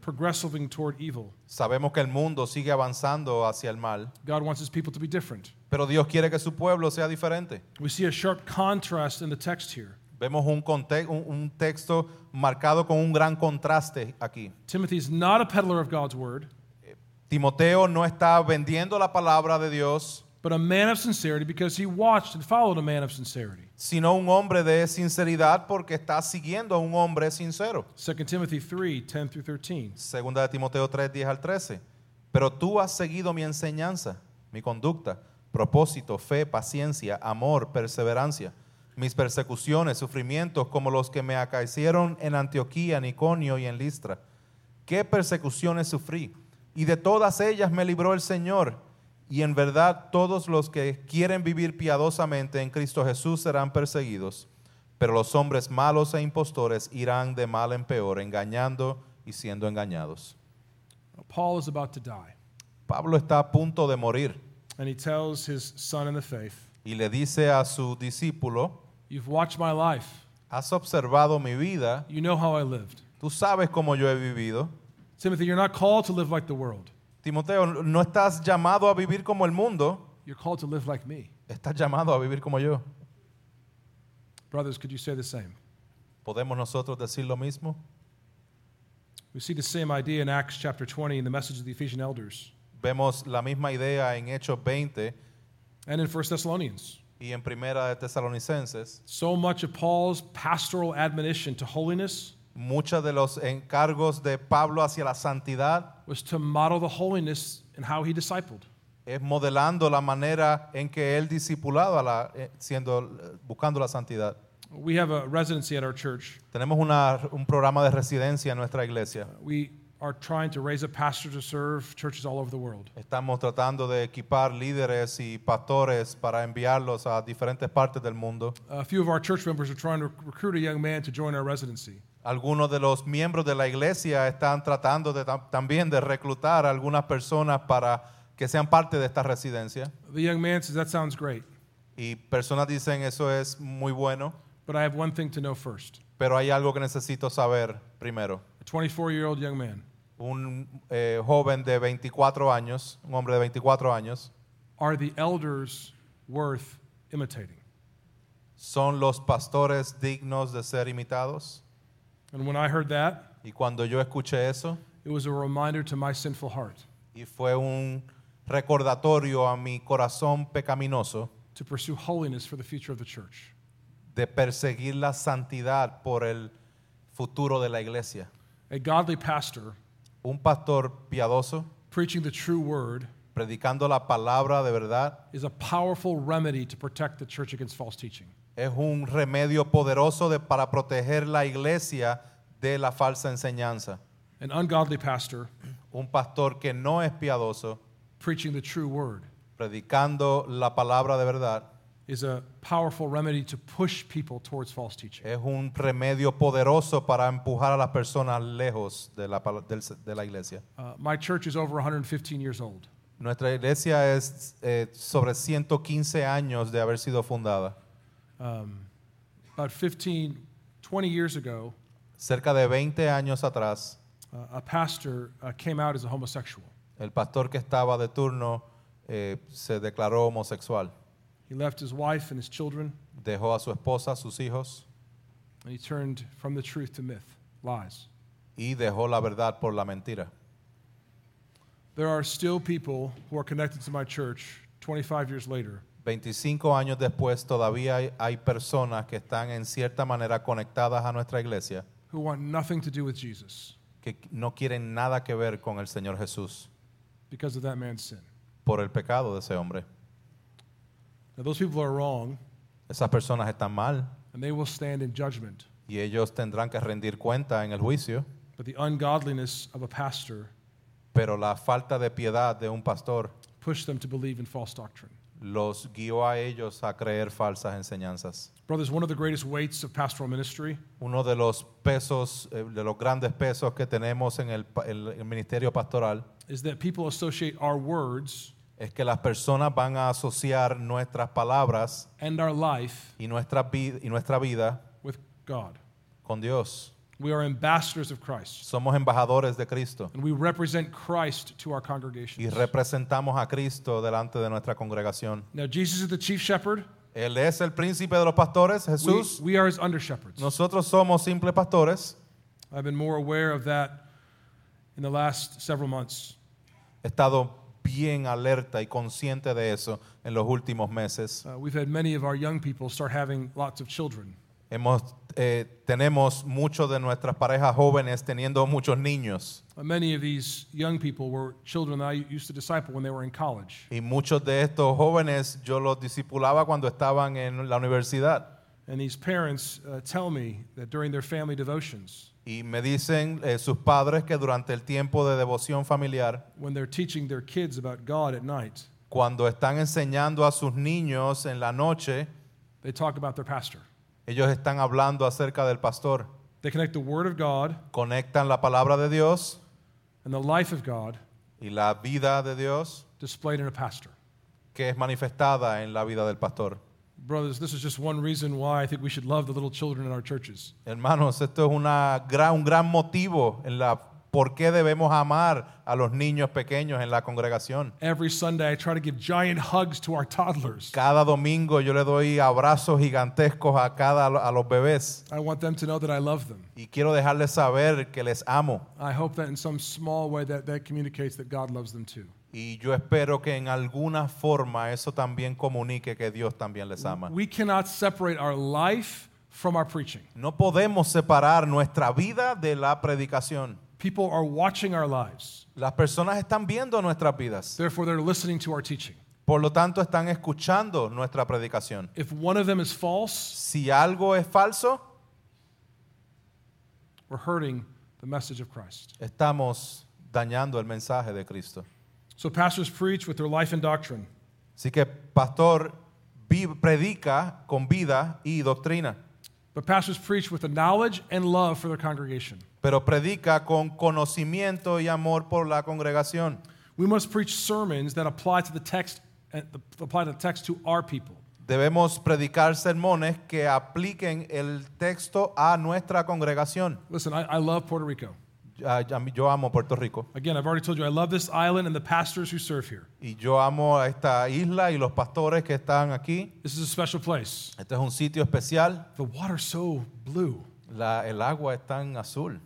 progressing toward evil. Sabemos que el mundo sigue avanzando hacia el mal, God wants his people to be different. pero Dios quiere que su pueblo sea diferente. We see a sharp contrast in the text here. Vemos un, conte- un- un texto marcado con un gran contraste aquí. Timothy's not a peddler of God's word, Timoteo no está vendiendo la palabra de Dios, but a man of sincerity because he watched and followed a man of sincerity. sino un hombre de sinceridad porque está siguiendo a un hombre sincero. 2 Timothy 3 10 through 13. Segunda de Timoteo 3, 10 al 13. Pero tú has seguido mi enseñanza, mi conducta, propósito, fe, paciencia, amor, perseverancia, mis persecuciones, sufrimientos como los que me acaecieron en Antioquía, en Iconio y en Listra. ¿Qué persecuciones sufrí? Y de todas ellas me libró el Señor. Y en verdad todos los que quieren vivir piadosamente en Cristo Jesús serán perseguidos. Pero los hombres malos e impostores irán de mal en peor, engañando y siendo engañados. Paul is about to die, Pablo está a punto de morir and he tells his son in the faith, y le dice a su discípulo, You've watched my life. has observado mi vida, You know how I lived. tú sabes cómo yo he vivido. Timothy, you're not called to live like the world. Timoteo, no estás llamado a vivir como el mundo, You're called to live like me. estás llamado a vivir como yo. Brothers, could you say the same? ¿Podemos nosotros decir lo mismo? We see the same idea in Acts chapter 20 in the message of the Ephesian elders Vemos la misma idea en Hechos 20 and in 1 Thessalonians. y en Primera de Tesalonicenses. So much of Paul's pastoral admonition to holiness Muchos de los encargos de Pablo hacia la santidad was to model the holiness and how he discipled. es modelando la manera en que él discipulaba la, eh, siendo, buscando la santidad. We have a residency at our church. Tenemos una- un programa de residencia en nuestra iglesia. We are trying to raise up pastors to serve churches all over the world. Estamos tratando de equipar líderes y pastores para enviarlos a diferentes partes del mundo. A few of our church members are trying to recruit a young man to join our residency. Algunos de los miembros de la iglesia están tratando de, tam- también de reclutar a algunas personas para que sean parte de esta residencia. The young man says, That sounds great, Y personas dicen eso es muy bueno, but I have one thing to know first. pero hay algo que necesito saber primero. A 24 year old young man, Un eh, joven de 24 años, un hombre de 24 años, are the elders worth imitating? son los pastores dignos de ser imitados. And when I heard that, Y cuando yo escuché eso, it was a reminder to my sinful heart y fue un recordatorio a mi corazón pecaminoso to pursue holiness for the future of the church. de perseguir la santidad por el futuro de la iglesia. A godly pastor Un pastor piadoso, preaching the true word predicando la palabra de verdad, is a powerful remedy to protect the church against false teaching. Es un remedio poderoso de, para proteger la iglesia de la falsa enseñanza. An ungodly pastor Un pastor que no es piadoso, preaching the true word predicando la palabra de verdad, is a powerful remedy to push people towards false teaching. es un remedio poderoso para empujar a las personas lejos la, de la iglesia. Uh, my church is over 115 years old. Nuestra iglesia es eh, sobre 115 años de haber sido fundada. Um, about 15, 20 years ago, Cerca de 20 años atrás, uh, a pastor uh, came out as a homosexual. el pastor que estaba de turno eh, se declaró homosexual. He left his wife and his children, Dejó a su esposa, sus hijos and he turned from the truth to myth, lies. y dejó la verdad por la mentira. There are still people who are connected to my church 25 years later 25 años después todavía hay, hay personas que están en cierta manera conectadas a nuestra iglesia who want nothing to do with Jesus. que no quieren nada que ver con el Señor Jesús because of that man's sin. por el pecado de ese hombre. Now, those people are wrong, Esas personas están mal and they will stand in judgment. y ellos tendrán que rendir cuenta en el juicio, But the ungodliness of a pastor pero la falta de piedad de un pastor pushed them to believe in false doctrine. Los guió a ellos a creer falsas enseñanzas. Brothers, one of the greatest weights of pastoral ministry Uno de los pesos, eh, de los grandes pesos que tenemos en el, pa- el- el ministerio pastoral is that people associate our words es que las personas van a asociar nuestras palabras and our life y nuestra, vi- y nuestra vida with God. con Dios. We are ambassadors of Christ, Somos embajadores de Cristo and we represent Christ to our congregation. y representamos a Cristo delante de nuestra congregación. Now, Jesus is the chief shepherd. Él es el príncipe de los pastores, We, Jesús. we are his under shepherds. Nosotros somos simples pastores. I've been more aware of that in the last several months. He estado bien alerta y consciente de eso en los últimos meses. Uh, we've had many of our young people start having lots of children. Hemos, eh, tenemos muchos de nuestras parejas jóvenes teniendo muchos niños many of these young people were children that I used to disciple when they were in college. y muchos de estos jóvenes yo los discipulaba cuando estaban en la universidad And these parents uh, tell me that during their family devotions, y me dicen eh, sus padres que durante el tiempo de devoción familiar, when they're teaching their kids about God at night, cuando están enseñando a sus niños en la noche, they talk about their pastor. Ellos están hablando acerca del pastor, They connect the Word of God conectan la palabra de Dios and the life of God y la vida de Dios displayed in a pastor. que es manifestada en la vida del pastor. Brothers, this is just one reason why I think we should love the little children in our churches. Hermanos, esto es una gran, un gran motivo en la por qué debemos amar a los niños pequeños en la congregación. Every Sunday, I try to give giant hugs to our toddlers. Cada domingo yo le doy abrazos gigantescos a cada a los bebés I want them to know that I love them. y quiero dejarles saber que les amo I hope that in some small way that, that communicates that God loves them too. y yo espero que en alguna forma eso también comunique que Dios también les ama. We cannot separate our life from our preaching. No podemos separar nuestra vida de la predicación. People are watching our lives. Las personas están viendo nuestras vidas. Therefore, they're listening to our teaching. Por lo tanto, están escuchando nuestra predicación. If one of them is false, Si algo es falso, we're hurting the message of Christ. estamos dañando el mensaje de Cristo. So, pastors preach with their life and doctrine. Así que pastor vi- predica con vida y doctrina, But pastors preach with the knowledge and love for their congregation. pero predica con conocimiento y amor por la congregación. We must preach sermons that apply to the text, uh, apply to the text to our people. Debemos predicar sermones que apliquen el texto a nuestra congregación. Listen, I, I love Puerto Rico. Ya- Yo amo Puerto Rico Again, I've already told you I love this island and the pastors who serve here. y yo amo esta isla y los pastores que están aquí. This is a special place. Este es un sitio especial. The water's so blue. La- el agua es tan azul,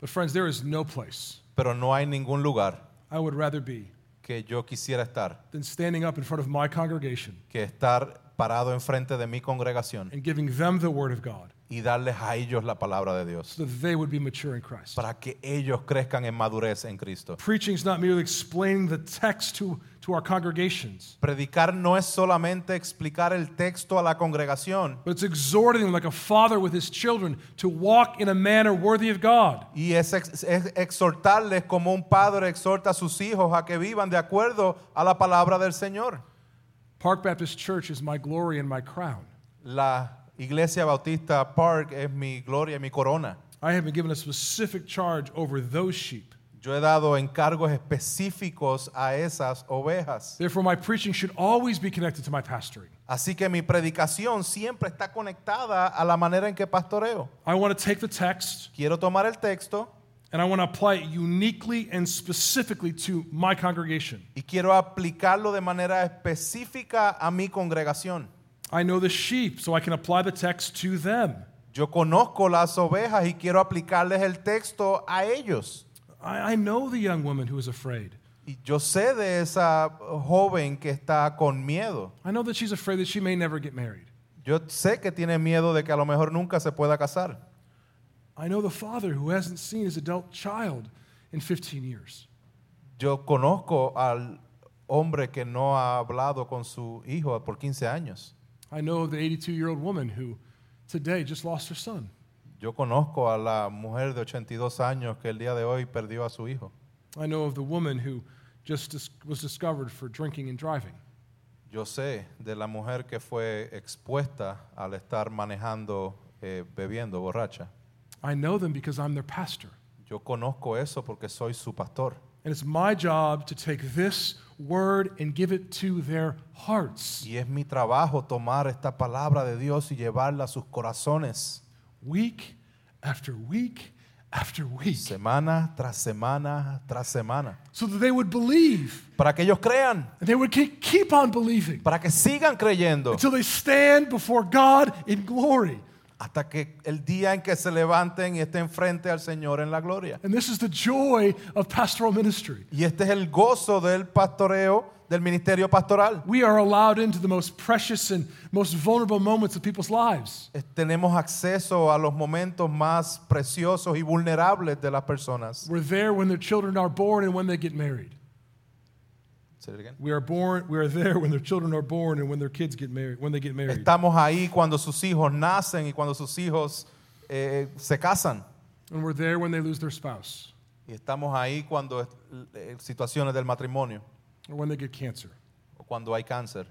But, friends, there is no place pero no hay ningún lugar I would rather be que yo quisiera estar than standing up in front of my congregation que estar parado enfrente de mi congregación and giving them the Word of God y darles a ellos la palabra de Dios so that they would be mature in Christ. para que ellos crezcan en madurez en Cristo. Preaching is not merely explaining the text to, to our congregations, Predicar no es solamente explicar el texto a la congregación but it's exhorting them like a father with his children to walk in a manner worthy of God. y es, ex- es exhortarles como un padre exhorta a sus hijos a que vivan de acuerdo a la palabra del Señor. Park Baptist Church is my glory and my crown. La Iglesia Bautista Park es mi gloria y mi corona. I have been given a specific charge over those sheep. Yo he dado encargos específicos a esas ovejas. Therefore, my preaching should always be connected to my pastoring. Así que mi predicación siempre está conectada a la manera en que pastoreo. I want to take the text Quiero tomar el texto and I want to apply it uniquely and specifically to my congregation. y quiero aplicarlo de manera específica a mi congregación. I know the sheep, so I can apply the text to them. Yo conozco las ovejas y quiero aplicarles el texto a ellos. I, I know the young woman who is afraid. Y yo sé de esa joven que está con miedo. I know that she's afraid that she may never get married. Yo sé que tiene miedo de que a lo mejor nunca se pueda casar. I know the father who hasn't seen his adult child in 15 years. Yo conozco al hombre que no ha hablado con su hijo por 15 años. I know of the 82 year old woman who today just lost her son. Yo conozco a la mujer de 82 años que el día de hoy perdió a su hijo. I know of the woman who just dis- was discovered for drinking and driving. Yo sé de la mujer que fue expuesta al estar manejando, eh, bebiendo, borracha. I know them because I'm their pastor. Yo conozco eso porque soy su pastor. And it's my job to take this word and give it to their hearts. Y es mi trabajo tomar esta palabra de Dios y llevarla a sus corazones, week after week after week. Semana tras semana tras semana, so that they would believe. Para que ellos crean, and they would ke- keep on believing. Para que sigan creyendo, until they stand before God in glory. Hasta que el día en que se levanten y estén frente al Señor en la gloria. And this is the joy of pastoral ministry. Y este es el gozo del pastoreo, del ministerio pastoral. We are allowed into the most precious and most vulnerable moments of people's lives. Tenemos acceso a los momentos más preciosos y vulnerables de las personas. We're there when their children are born and when they get married. Say it again. We are born, we are there when their children are born and when their kids get married, when they get married. Estamos ahí cuando sus hijos nacen y cuando sus hijos eh, se casan. And we're there when they lose their spouse Y estamos ahí cuando eh, situaciones del matrimonio or when they get cancer. o cuando hay cáncer.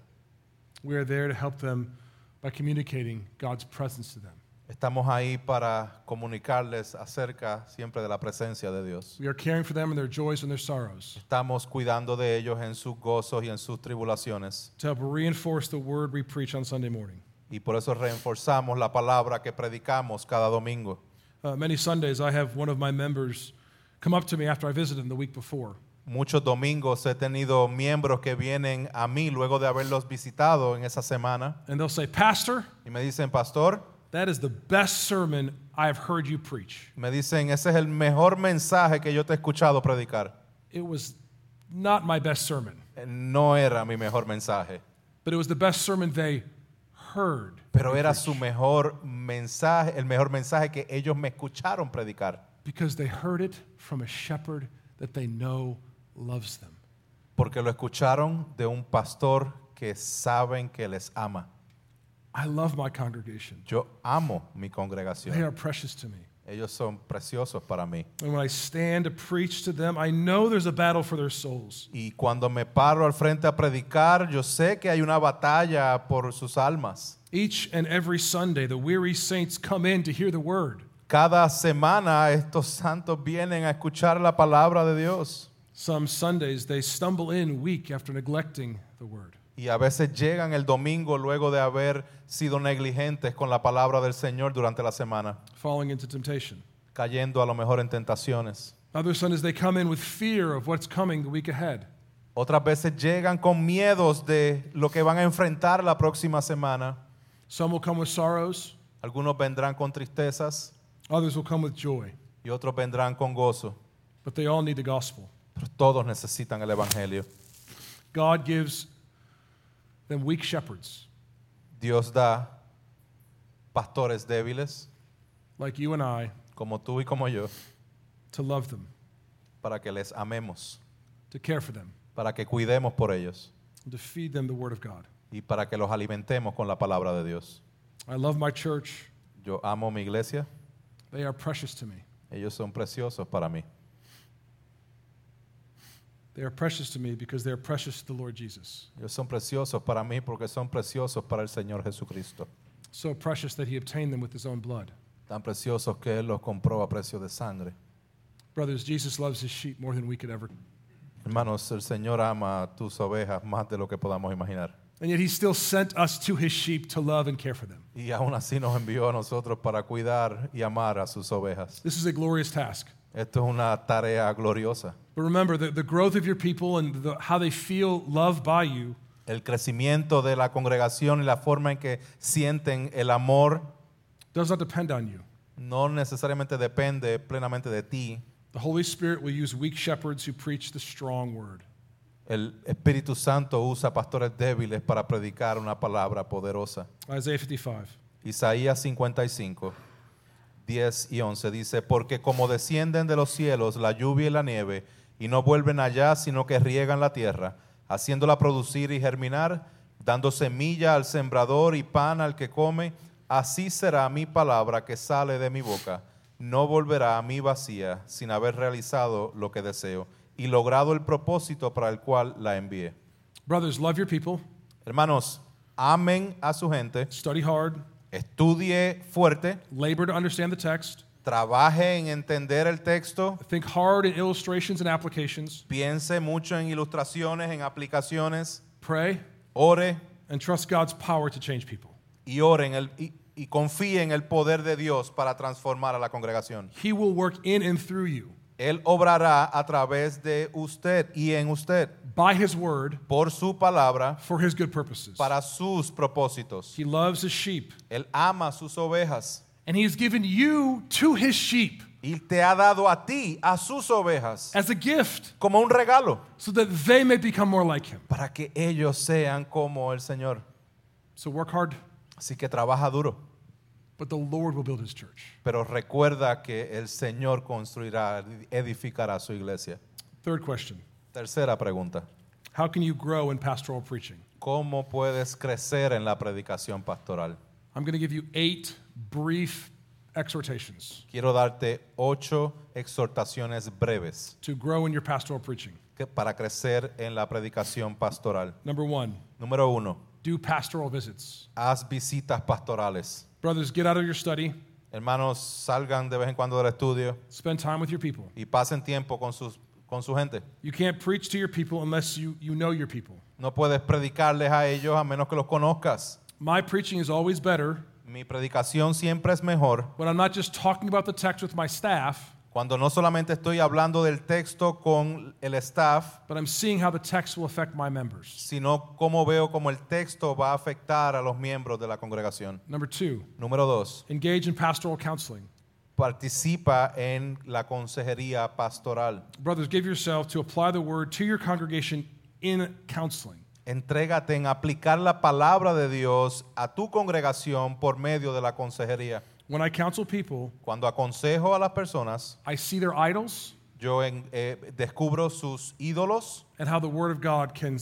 We are there to help them by communicating God's presence to them. Estamos ahí para comunicarles acerca siempre de la presencia de Dios. We are caring for them in their joys and their sorrows Estamos cuidando de ellos en sus gozos y en sus tribulaciones. to help reinforce the word we preach on Sunday morning. Y por eso reforzamos la palabra que predicamos cada domingo. Uh, many Sundays, I have one of my members come up to me after I visited them the week before. Muchos domingos he tenido miembros que vienen a mí luego de haberlos visitado en esa semana And they'll say, Pastor, y me dicen, pastor, that is the best sermon I have heard you preach. me dicen, ese es el mejor mensaje que yo te he escuchado predicar. It was not my best sermon, Eh, No era mi mejor mensaje, but it was the best sermon they heard. pero era su mejor mensaje, el mejor mensaje que ellos me escucharon predicar, because they heard it from a shepherd that they know loves them. porque lo escucharon de un pastor que saben que les ama. I love my congregation. Yo amo mi congregación. They are precious to me. Ellos son preciosos para mí. And when I stand to preach to them, I know there's a battle for their souls. Y cuando me paro al frente a predicar, yo sé que hay una batalla por sus almas. Each and every Sunday, the weary saints come in to hear the word. Cada semana estos santos vienen a escuchar la palabra de Dios. Some Sundays, they stumble in weak after neglecting the word. Y a veces llegan el domingo luego de haber sido negligentes con la palabra del Señor durante la semana, falling into temptation. cayendo a lo mejor en tentaciones. Other Sundays, they come in with fear of what's coming the week ahead. Otras veces llegan con miedos de lo que van a enfrentar la próxima semana. Some will come with sorrows, Algunos vendrán con tristezas others will come with joy. y otros vendrán con gozo. But they all need the gospel. Pero todos necesitan el Evangelio. God gives them weak shepherds Dios da pastores débiles like you and I como tú y como yo to love them, para que les amemos, to care for them, para que cuidemos por ellos and to feed them the word of God. y para que los alimentemos con la palabra de Dios. I love my church. Yo amo mi iglesia, They are precious to me. ellos son preciosos para mí. They are precious to me because they are precious to the Lord Jesus. Ellos son preciosos para mí porque son preciosos para el Señor Jesucristo. So precious that he obtained them with his own blood. Tan preciosos que Él los compró a precio de sangre. Brothers, Jesus loves his sheep more than we could ever. Hermanos, el Señor ama a tus ovejas más de lo que podamos imaginar. And yet he still sent us to his sheep to love and care for them. Y aún así nos envió a nosotros para cuidar y amar a sus ovejas. This is a glorious task. Esto es una tarea gloriosa. But remember, the, the growth of your people and the, how they feel loved by you El crecimiento de la congregación y la forma en que sienten el amor does not depend on you. no necesariamente depende plenamente de ti. The Holy Spirit will use weak shepherds who preach the strong word. El Espíritu Santo usa pastores débiles para predicar una palabra poderosa. Isaiah 55. Isaías 55. 10 y 11 dice, porque como descienden de los cielos la lluvia y la nieve, y no vuelven allá, sino que riegan la tierra, haciéndola producir y germinar, dando semilla al sembrador y pan al que come, así será mi palabra que sale de mi boca. No volverá a mí vacía, sin haber realizado lo que deseo y logrado el propósito para el cual la envié. Brothers, love your people, Hermanos, amen a su gente, study hard, estudie fuerte, labor to understand the text, trabaje en entender el texto, think hard in illustrations and applications, piense mucho en ilustraciones, en aplicaciones, pray, ore. and trust God's power to change people. y ore en el, y, y confíe en el poder de Dios para transformar a la congregación. He will work in and through you Él obrará a través de usted y en usted by His word por su palabra for His good purposes. para sus propósitos. He loves His sheep, Él ama sus ovejas and He has given you to His sheep y te ha dado a ti, a sus ovejas, as a gift como un regalo so that they may become more like Him. para que ellos sean como el Señor. So work hard, Así que trabaja duro, but the Lord will build His church. pero recuerda que el Señor construirá, edificará su iglesia. Third question Tercera pregunta. How can you grow in pastoral preaching? ¿Cómo puedes crecer en la predicación pastoral? I'm going to give you eight brief exhortations Quiero darte ocho exhortaciones breves to grow in your pastoral preaching. que- para crecer en la predicación pastoral. Number one, Número uno, do pastoral visits. haz visitas pastorales. Brothers, get out of your study, Hermanos, salgan de vez en cuando del estudio spend time with your people. y pasen tiempo con, sus, con su gente. You can't preach to your people unless you, you know your people. No puedes predicarles a ellos a menos que los conozcas. My preaching is always better Mi predicación siempre es mejor when I'm not just talking about the text with my staff, cuando no solamente estoy hablando del texto con el staff, but I'm seeing how the text will affect my members. sino cómo veo cómo el texto va a afectar a los miembros de la congregación. Number two, Número dos, engage in pastoral counseling. participa en la consejería pastoral. Brothers, give yourself to apply the word to your congregation in counseling. Entrégate en aplicar la palabra de Dios a tu congregación por medio de la consejería. When I counsel people, Cuando aconsejo a las personas, I see their idols yo en- eh, descubro sus ídolos and how the word of God can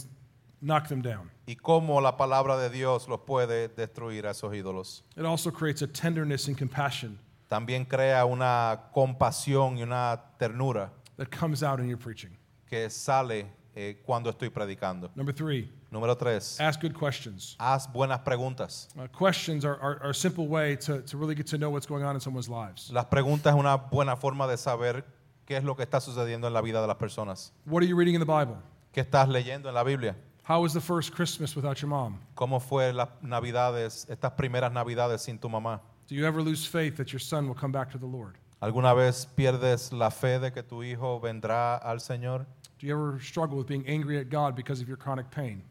knock them down. y cómo la palabra de Dios los puede destruir a esos ídolos. It also creates a tenderness and compassion También crea una compasión y una ternura that comes out in your preaching. que sale eh, cuando estoy predicando. Number three, Número tres, ask good questions. haz buenas preguntas. Uh, questions are, are, are a simple way to, to really get to know what's going on in someone's lives. Las preguntas es una buena forma de saber qué es lo que está sucediendo en la vida de las personas. What are you reading in the Bible? ¿Qué estás leyendo en la Biblia? How was the first Christmas without your mom? ¿Cómo fue las navidades, estas primeras navidades sin tu mamá? Do you ever lose faith that your son will come back to the Lord? ¿Alguna vez pierdes la fe de que tu hijo vendrá al Señor? Do you ever struggle with being angry at God because of your chronic pain?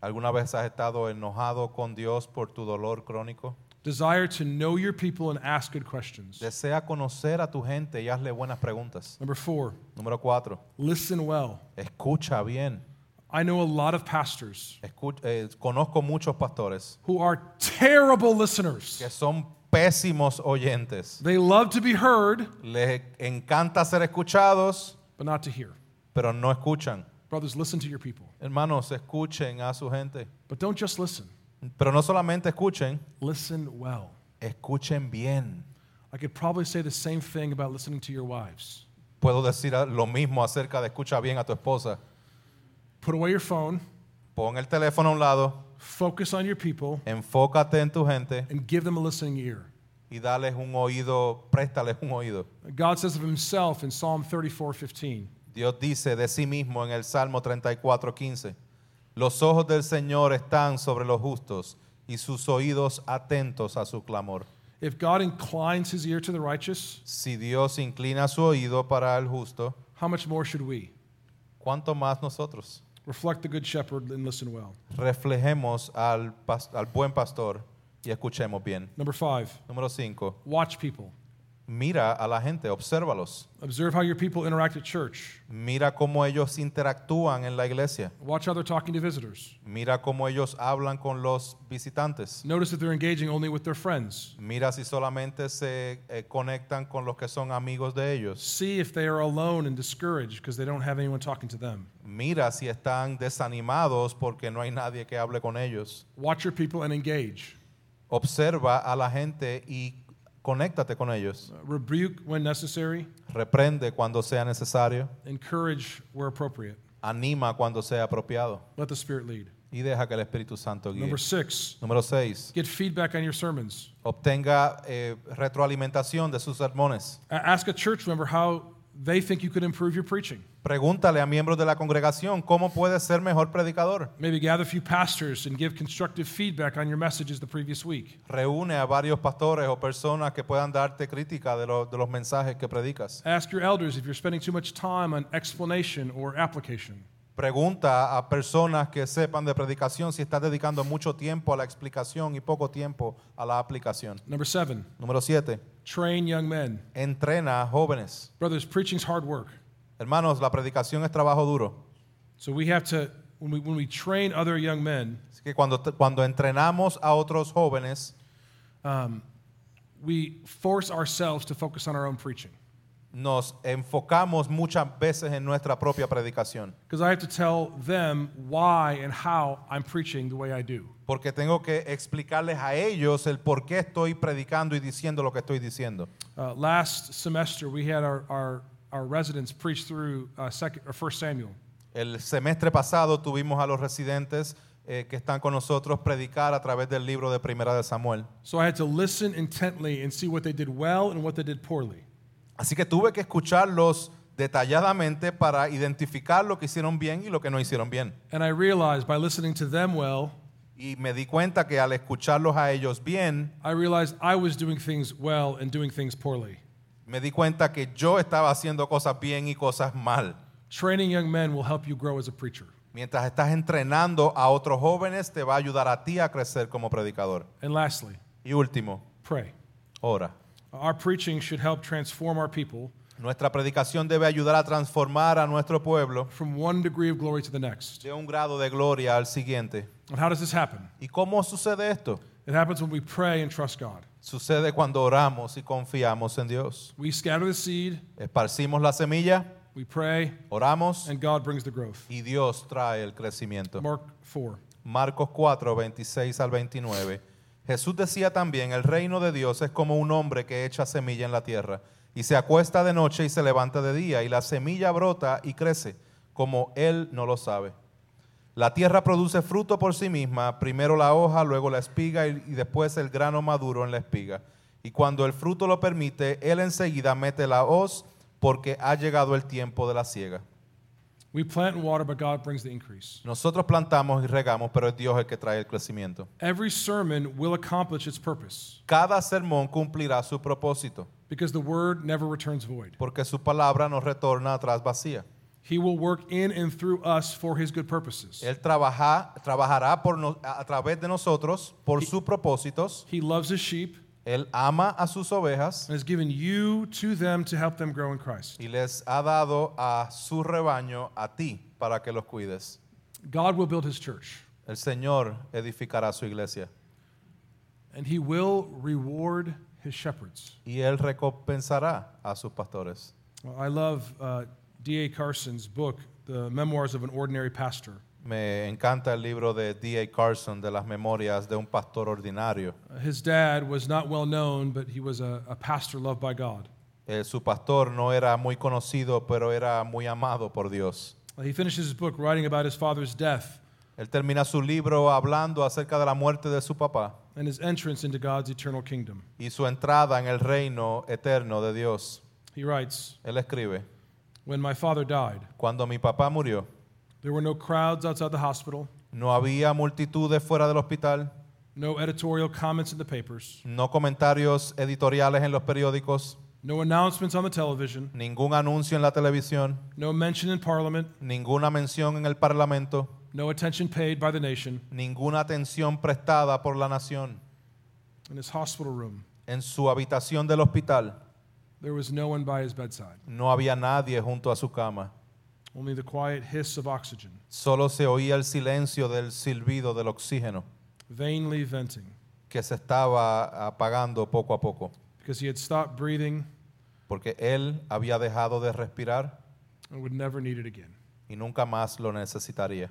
¿Alguna vez has estado enojado con Dios por tu dolor crónico? Desire to know your people and ask good questions. Desea conocer a tu gente y hazle buenas preguntas. Number four, Número cuatro, listen well. escucha bien. I know a lot of pastors Escu- eh, conozco muchos pastores who are terrible listeners. que son pésimos oyentes. They love to be heard, Les encanta ser escuchados, but not to hear. pero no escuchan. Brothers, listen to your people. Hermanos, escuchen a su gente. But don't just listen, Pero no solamente escuchen, listen well. escuchen bien. I could probably say the same thing about listening to your wives. Puedo decir lo mismo acerca de escucha bien a tu esposa. Put away your phone, Pon el teléfono a un lado, focus on your people, enfócate en tu gente and give them a listening ear. y dales un oído, préstales un oído. God says of himself in Psalm 34 15, Dios dice de sí mismo en el Salmo 34:15, los ojos del Señor están sobre los justos y sus oídos atentos a su clamor. If God inclines his ear to the righteous, Si Dios inclina su oído para el justo, how much more should we? ¿cuánto más nosotros? Reflect the good shepherd and listen well. Reflejemos al, al buen pastor y escuchemos bien. Number five, Número 5. watch people. Mira a la gente, obsérvalos. Observe how your people interact at church. Mira cómo ellos interactúan en la iglesia. Watch how they're talking to visitors. Mira cómo ellos hablan con los visitantes. Notice if they're engaging only with their friends. Mira si solamente se eh, conectan con los que son amigos de ellos. See if they are alone and discouraged because they don't have anyone talking to them. Mira si están desanimados porque no hay nadie que hable con ellos. Watch your people and engage. Observa a la gente y conéctate con ellos. Uh, rebuke when necessary. Reprende cuando sea necesario. Encourage where appropriate. Anima cuando sea apropiado. Let the Spirit lead. Y deja que el Espíritu Santo guíe. Number six, Número 6. get feedback on your sermons. Obtenga eh, retroalimentación de sus sermones. Ask a church member how they think you could improve your preaching. Pregúntale a miembros de la congregación cómo puede ser mejor predicador. Maybe gather a few pastors and give constructive feedback on your messages the previous week. Reúne a varios pastores o personas que puedan darte crítica de, lo- de los mensajes que predicas. Ask your elders if you're spending too much time on explanation or application. Pregunta a personas que sepan de predicación si estás dedicando mucho tiempo a la explicación y poco tiempo a la aplicación. Number seven, Número 7. train young men. Entrena a jóvenes. Brothers, preaching's hard work. Hermanos, la predicación es trabajo duro. So we have to, when we, when we train other young men, Así que cuando, cuando entrenamos a otros jóvenes, um, we force ourselves to focus on our own preaching. nos enfocamos muchas veces en nuestra propia predicación. Because I have to tell them why and how I'm preaching the way I do. Porque tengo que explicarles a ellos el por qué estoy predicando y diciendo lo que estoy diciendo. Uh, last semester, we had our, our, our residents preach through uh, second, or First Samuel. El semestre pasado tuvimos a los residentes eh, que están con nosotros predicar a través del libro de Primera de Samuel. So I had to listen intently and see what they did well and what they did poorly. Así que tuve que escucharlos detalladamente para identificar lo que hicieron bien y lo que no hicieron bien. And I realized by listening to them well, Y me di cuenta que al escucharlos a ellos bien, I realized I was doing things well and doing things poorly. Me di cuenta que yo estaba haciendo cosas bien y cosas mal. Training young men will help you grow as a preacher. Mientras estás entrenando a otros jóvenes, te va a ayudar a ti a crecer como predicador. And lastly, Y último, pray. ora. Our preaching should help transform our people Nuestra predicación debe ayudar a transformar a nuestro pueblo from one degree of glory to the next. de un grado de gloria al siguiente. And how does this happen? ¿Y cómo sucede esto? It happens when we pray and trust God. Sucede cuando oramos y confiamos en Dios. We scatter the seed, Esparcimos la semilla, we pray, oramos and God brings the growth. y Dios trae el crecimiento. Mark 4. Marcos 4, 26 al 29. Jesús decía también, el reino de Dios es como un hombre que echa semilla en la tierra y se acuesta de noche y se levanta de día y la semilla brota y crece como él no lo sabe. La tierra produce fruto por sí misma, primero la hoja, luego la espiga y, después el grano maduro en la espiga. Y cuando el fruto lo permite, él enseguida mete la hoz porque ha llegado el tiempo de la siega. We plant and water, but God brings the increase. Nosotros plantamos y regamos, pero es Dios el que trae el crecimiento. Every sermon will accomplish its purpose Cada sermón cumplirá su propósito, because the word never returns void. porque su palabra no retorna atrás vacía. He will work in and through us for his good purposes. Él trabaja, trabajará por no- a a través de nosotros por sus propósitos. He loves his sheep Él ama a sus ovejas and has given you to them to help them grow in Christ. y les ha dado a su rebaño a ti para que los cuides. God will build his church El Señor edificará su iglesia and he will reward his shepherds. y Él recompensará a sus pastores. Well, I love uh, D.A. Carson's book, The Memoirs of an Ordinary Pastor. Me encanta el libro de D.A. Carson de las memorias de un pastor ordinario. Uh, his dad was not well known, but he was a, a pastor loved by God. Eh, su pastor no era muy conocido, pero era muy amado por Dios. Uh, he finishes his book writing about his father's death Él termina su libro hablando acerca de la muerte de su papá and his entrance into God's eternal kingdom. y su entrada en el reino eterno de Dios. He writes, Él escribe, When my father died, cuando mi papá murió, there were no crowds outside the hospital, no había multitudes fuera del hospital, no editorial comments in the papers, no comentarios editoriales en los periódicos, no announcements on the television, ningún anuncio en la televisión, no mention in parliament, ninguna mención en el parlamento, no attention paid by the nation. ninguna atención prestada por la nación. In his hospital room, En su habitación del hospital, There was no one by his bedside, No había nadie junto a su cama. only the quiet hiss of oxygen, Solo se oía el silencio del silbido del oxígeno vainly venting, que se estaba apagando poco a poco, because he had stopped breathing porque él había dejado de respirar and would never need it again. y nunca más lo necesitaría.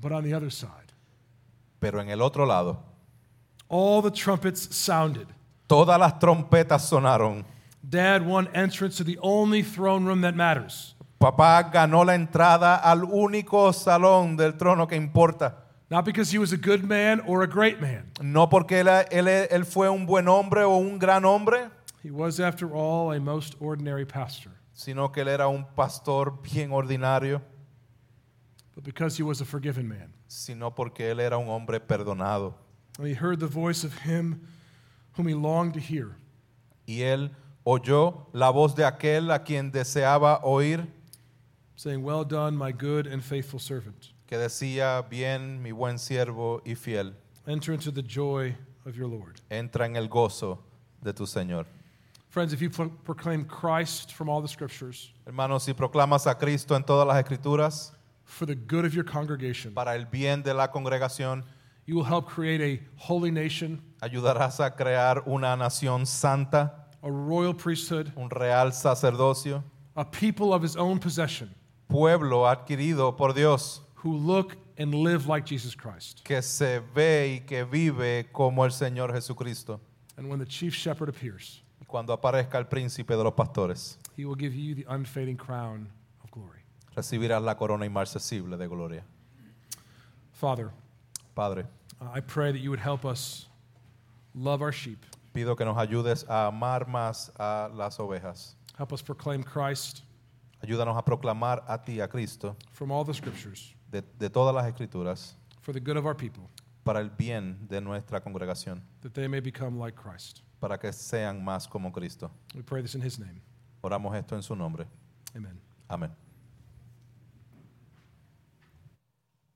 But on the other side, Pero en el otro lado, all the trumpets sounded. Todas las trompetas sonaron. Dad won entrance to the only throne room that matters. Papá ganó la entrada al único salón del trono que importa. Not because he was a good man or a great man. No porque él, él- él fue un buen hombre o un gran hombre, He was, after all, a most ordinary pastor. sino que él era un pastor bien ordinario, But because he was a forgiven man. sino porque él era un hombre perdonado. And he heard the voice of him whom he longed to hear. Y él oyó la voz de aquel a quien deseaba oír, saying, Well done, my good and faithful servant. que decía, bien, mi buen siervo y fiel, Enter into the joy of your Lord. entra en el gozo de tu Señor. Friends, if you pro- proclaim Christ from all the scriptures Hermanos, si proclamas a Cristo en todas las escrituras, for the good of your congregation, para el bien de la congregación, you will help create a holy nation, ayudarás a crear una nación santa, a royal priesthood, un real sacerdocio, a people of his own possession pueblo adquirido por Dios, who look and live like Jesus Christ. que se ve y que vive como el Señor Jesucristo. And when the chief shepherd appears, Y cuando aparezca el príncipe de los pastores, he will give you the unfading crown of glory. recibirás la corona inmarcesible de gloria. Father, Padre, uh, I pray that you would help us love our sheep, pido que nos ayudes a amar más a las ovejas. help us proclaim Christ Ayúdanos a proclamar a ti, a Cristo, from all the scriptures de, de todas las escrituras, for the good of our people, para el bien de nuestra congregación, that they may become like Christ. para que sean más como Cristo. We pray this in his name. Oramos esto en su nombre. Amen. Amén.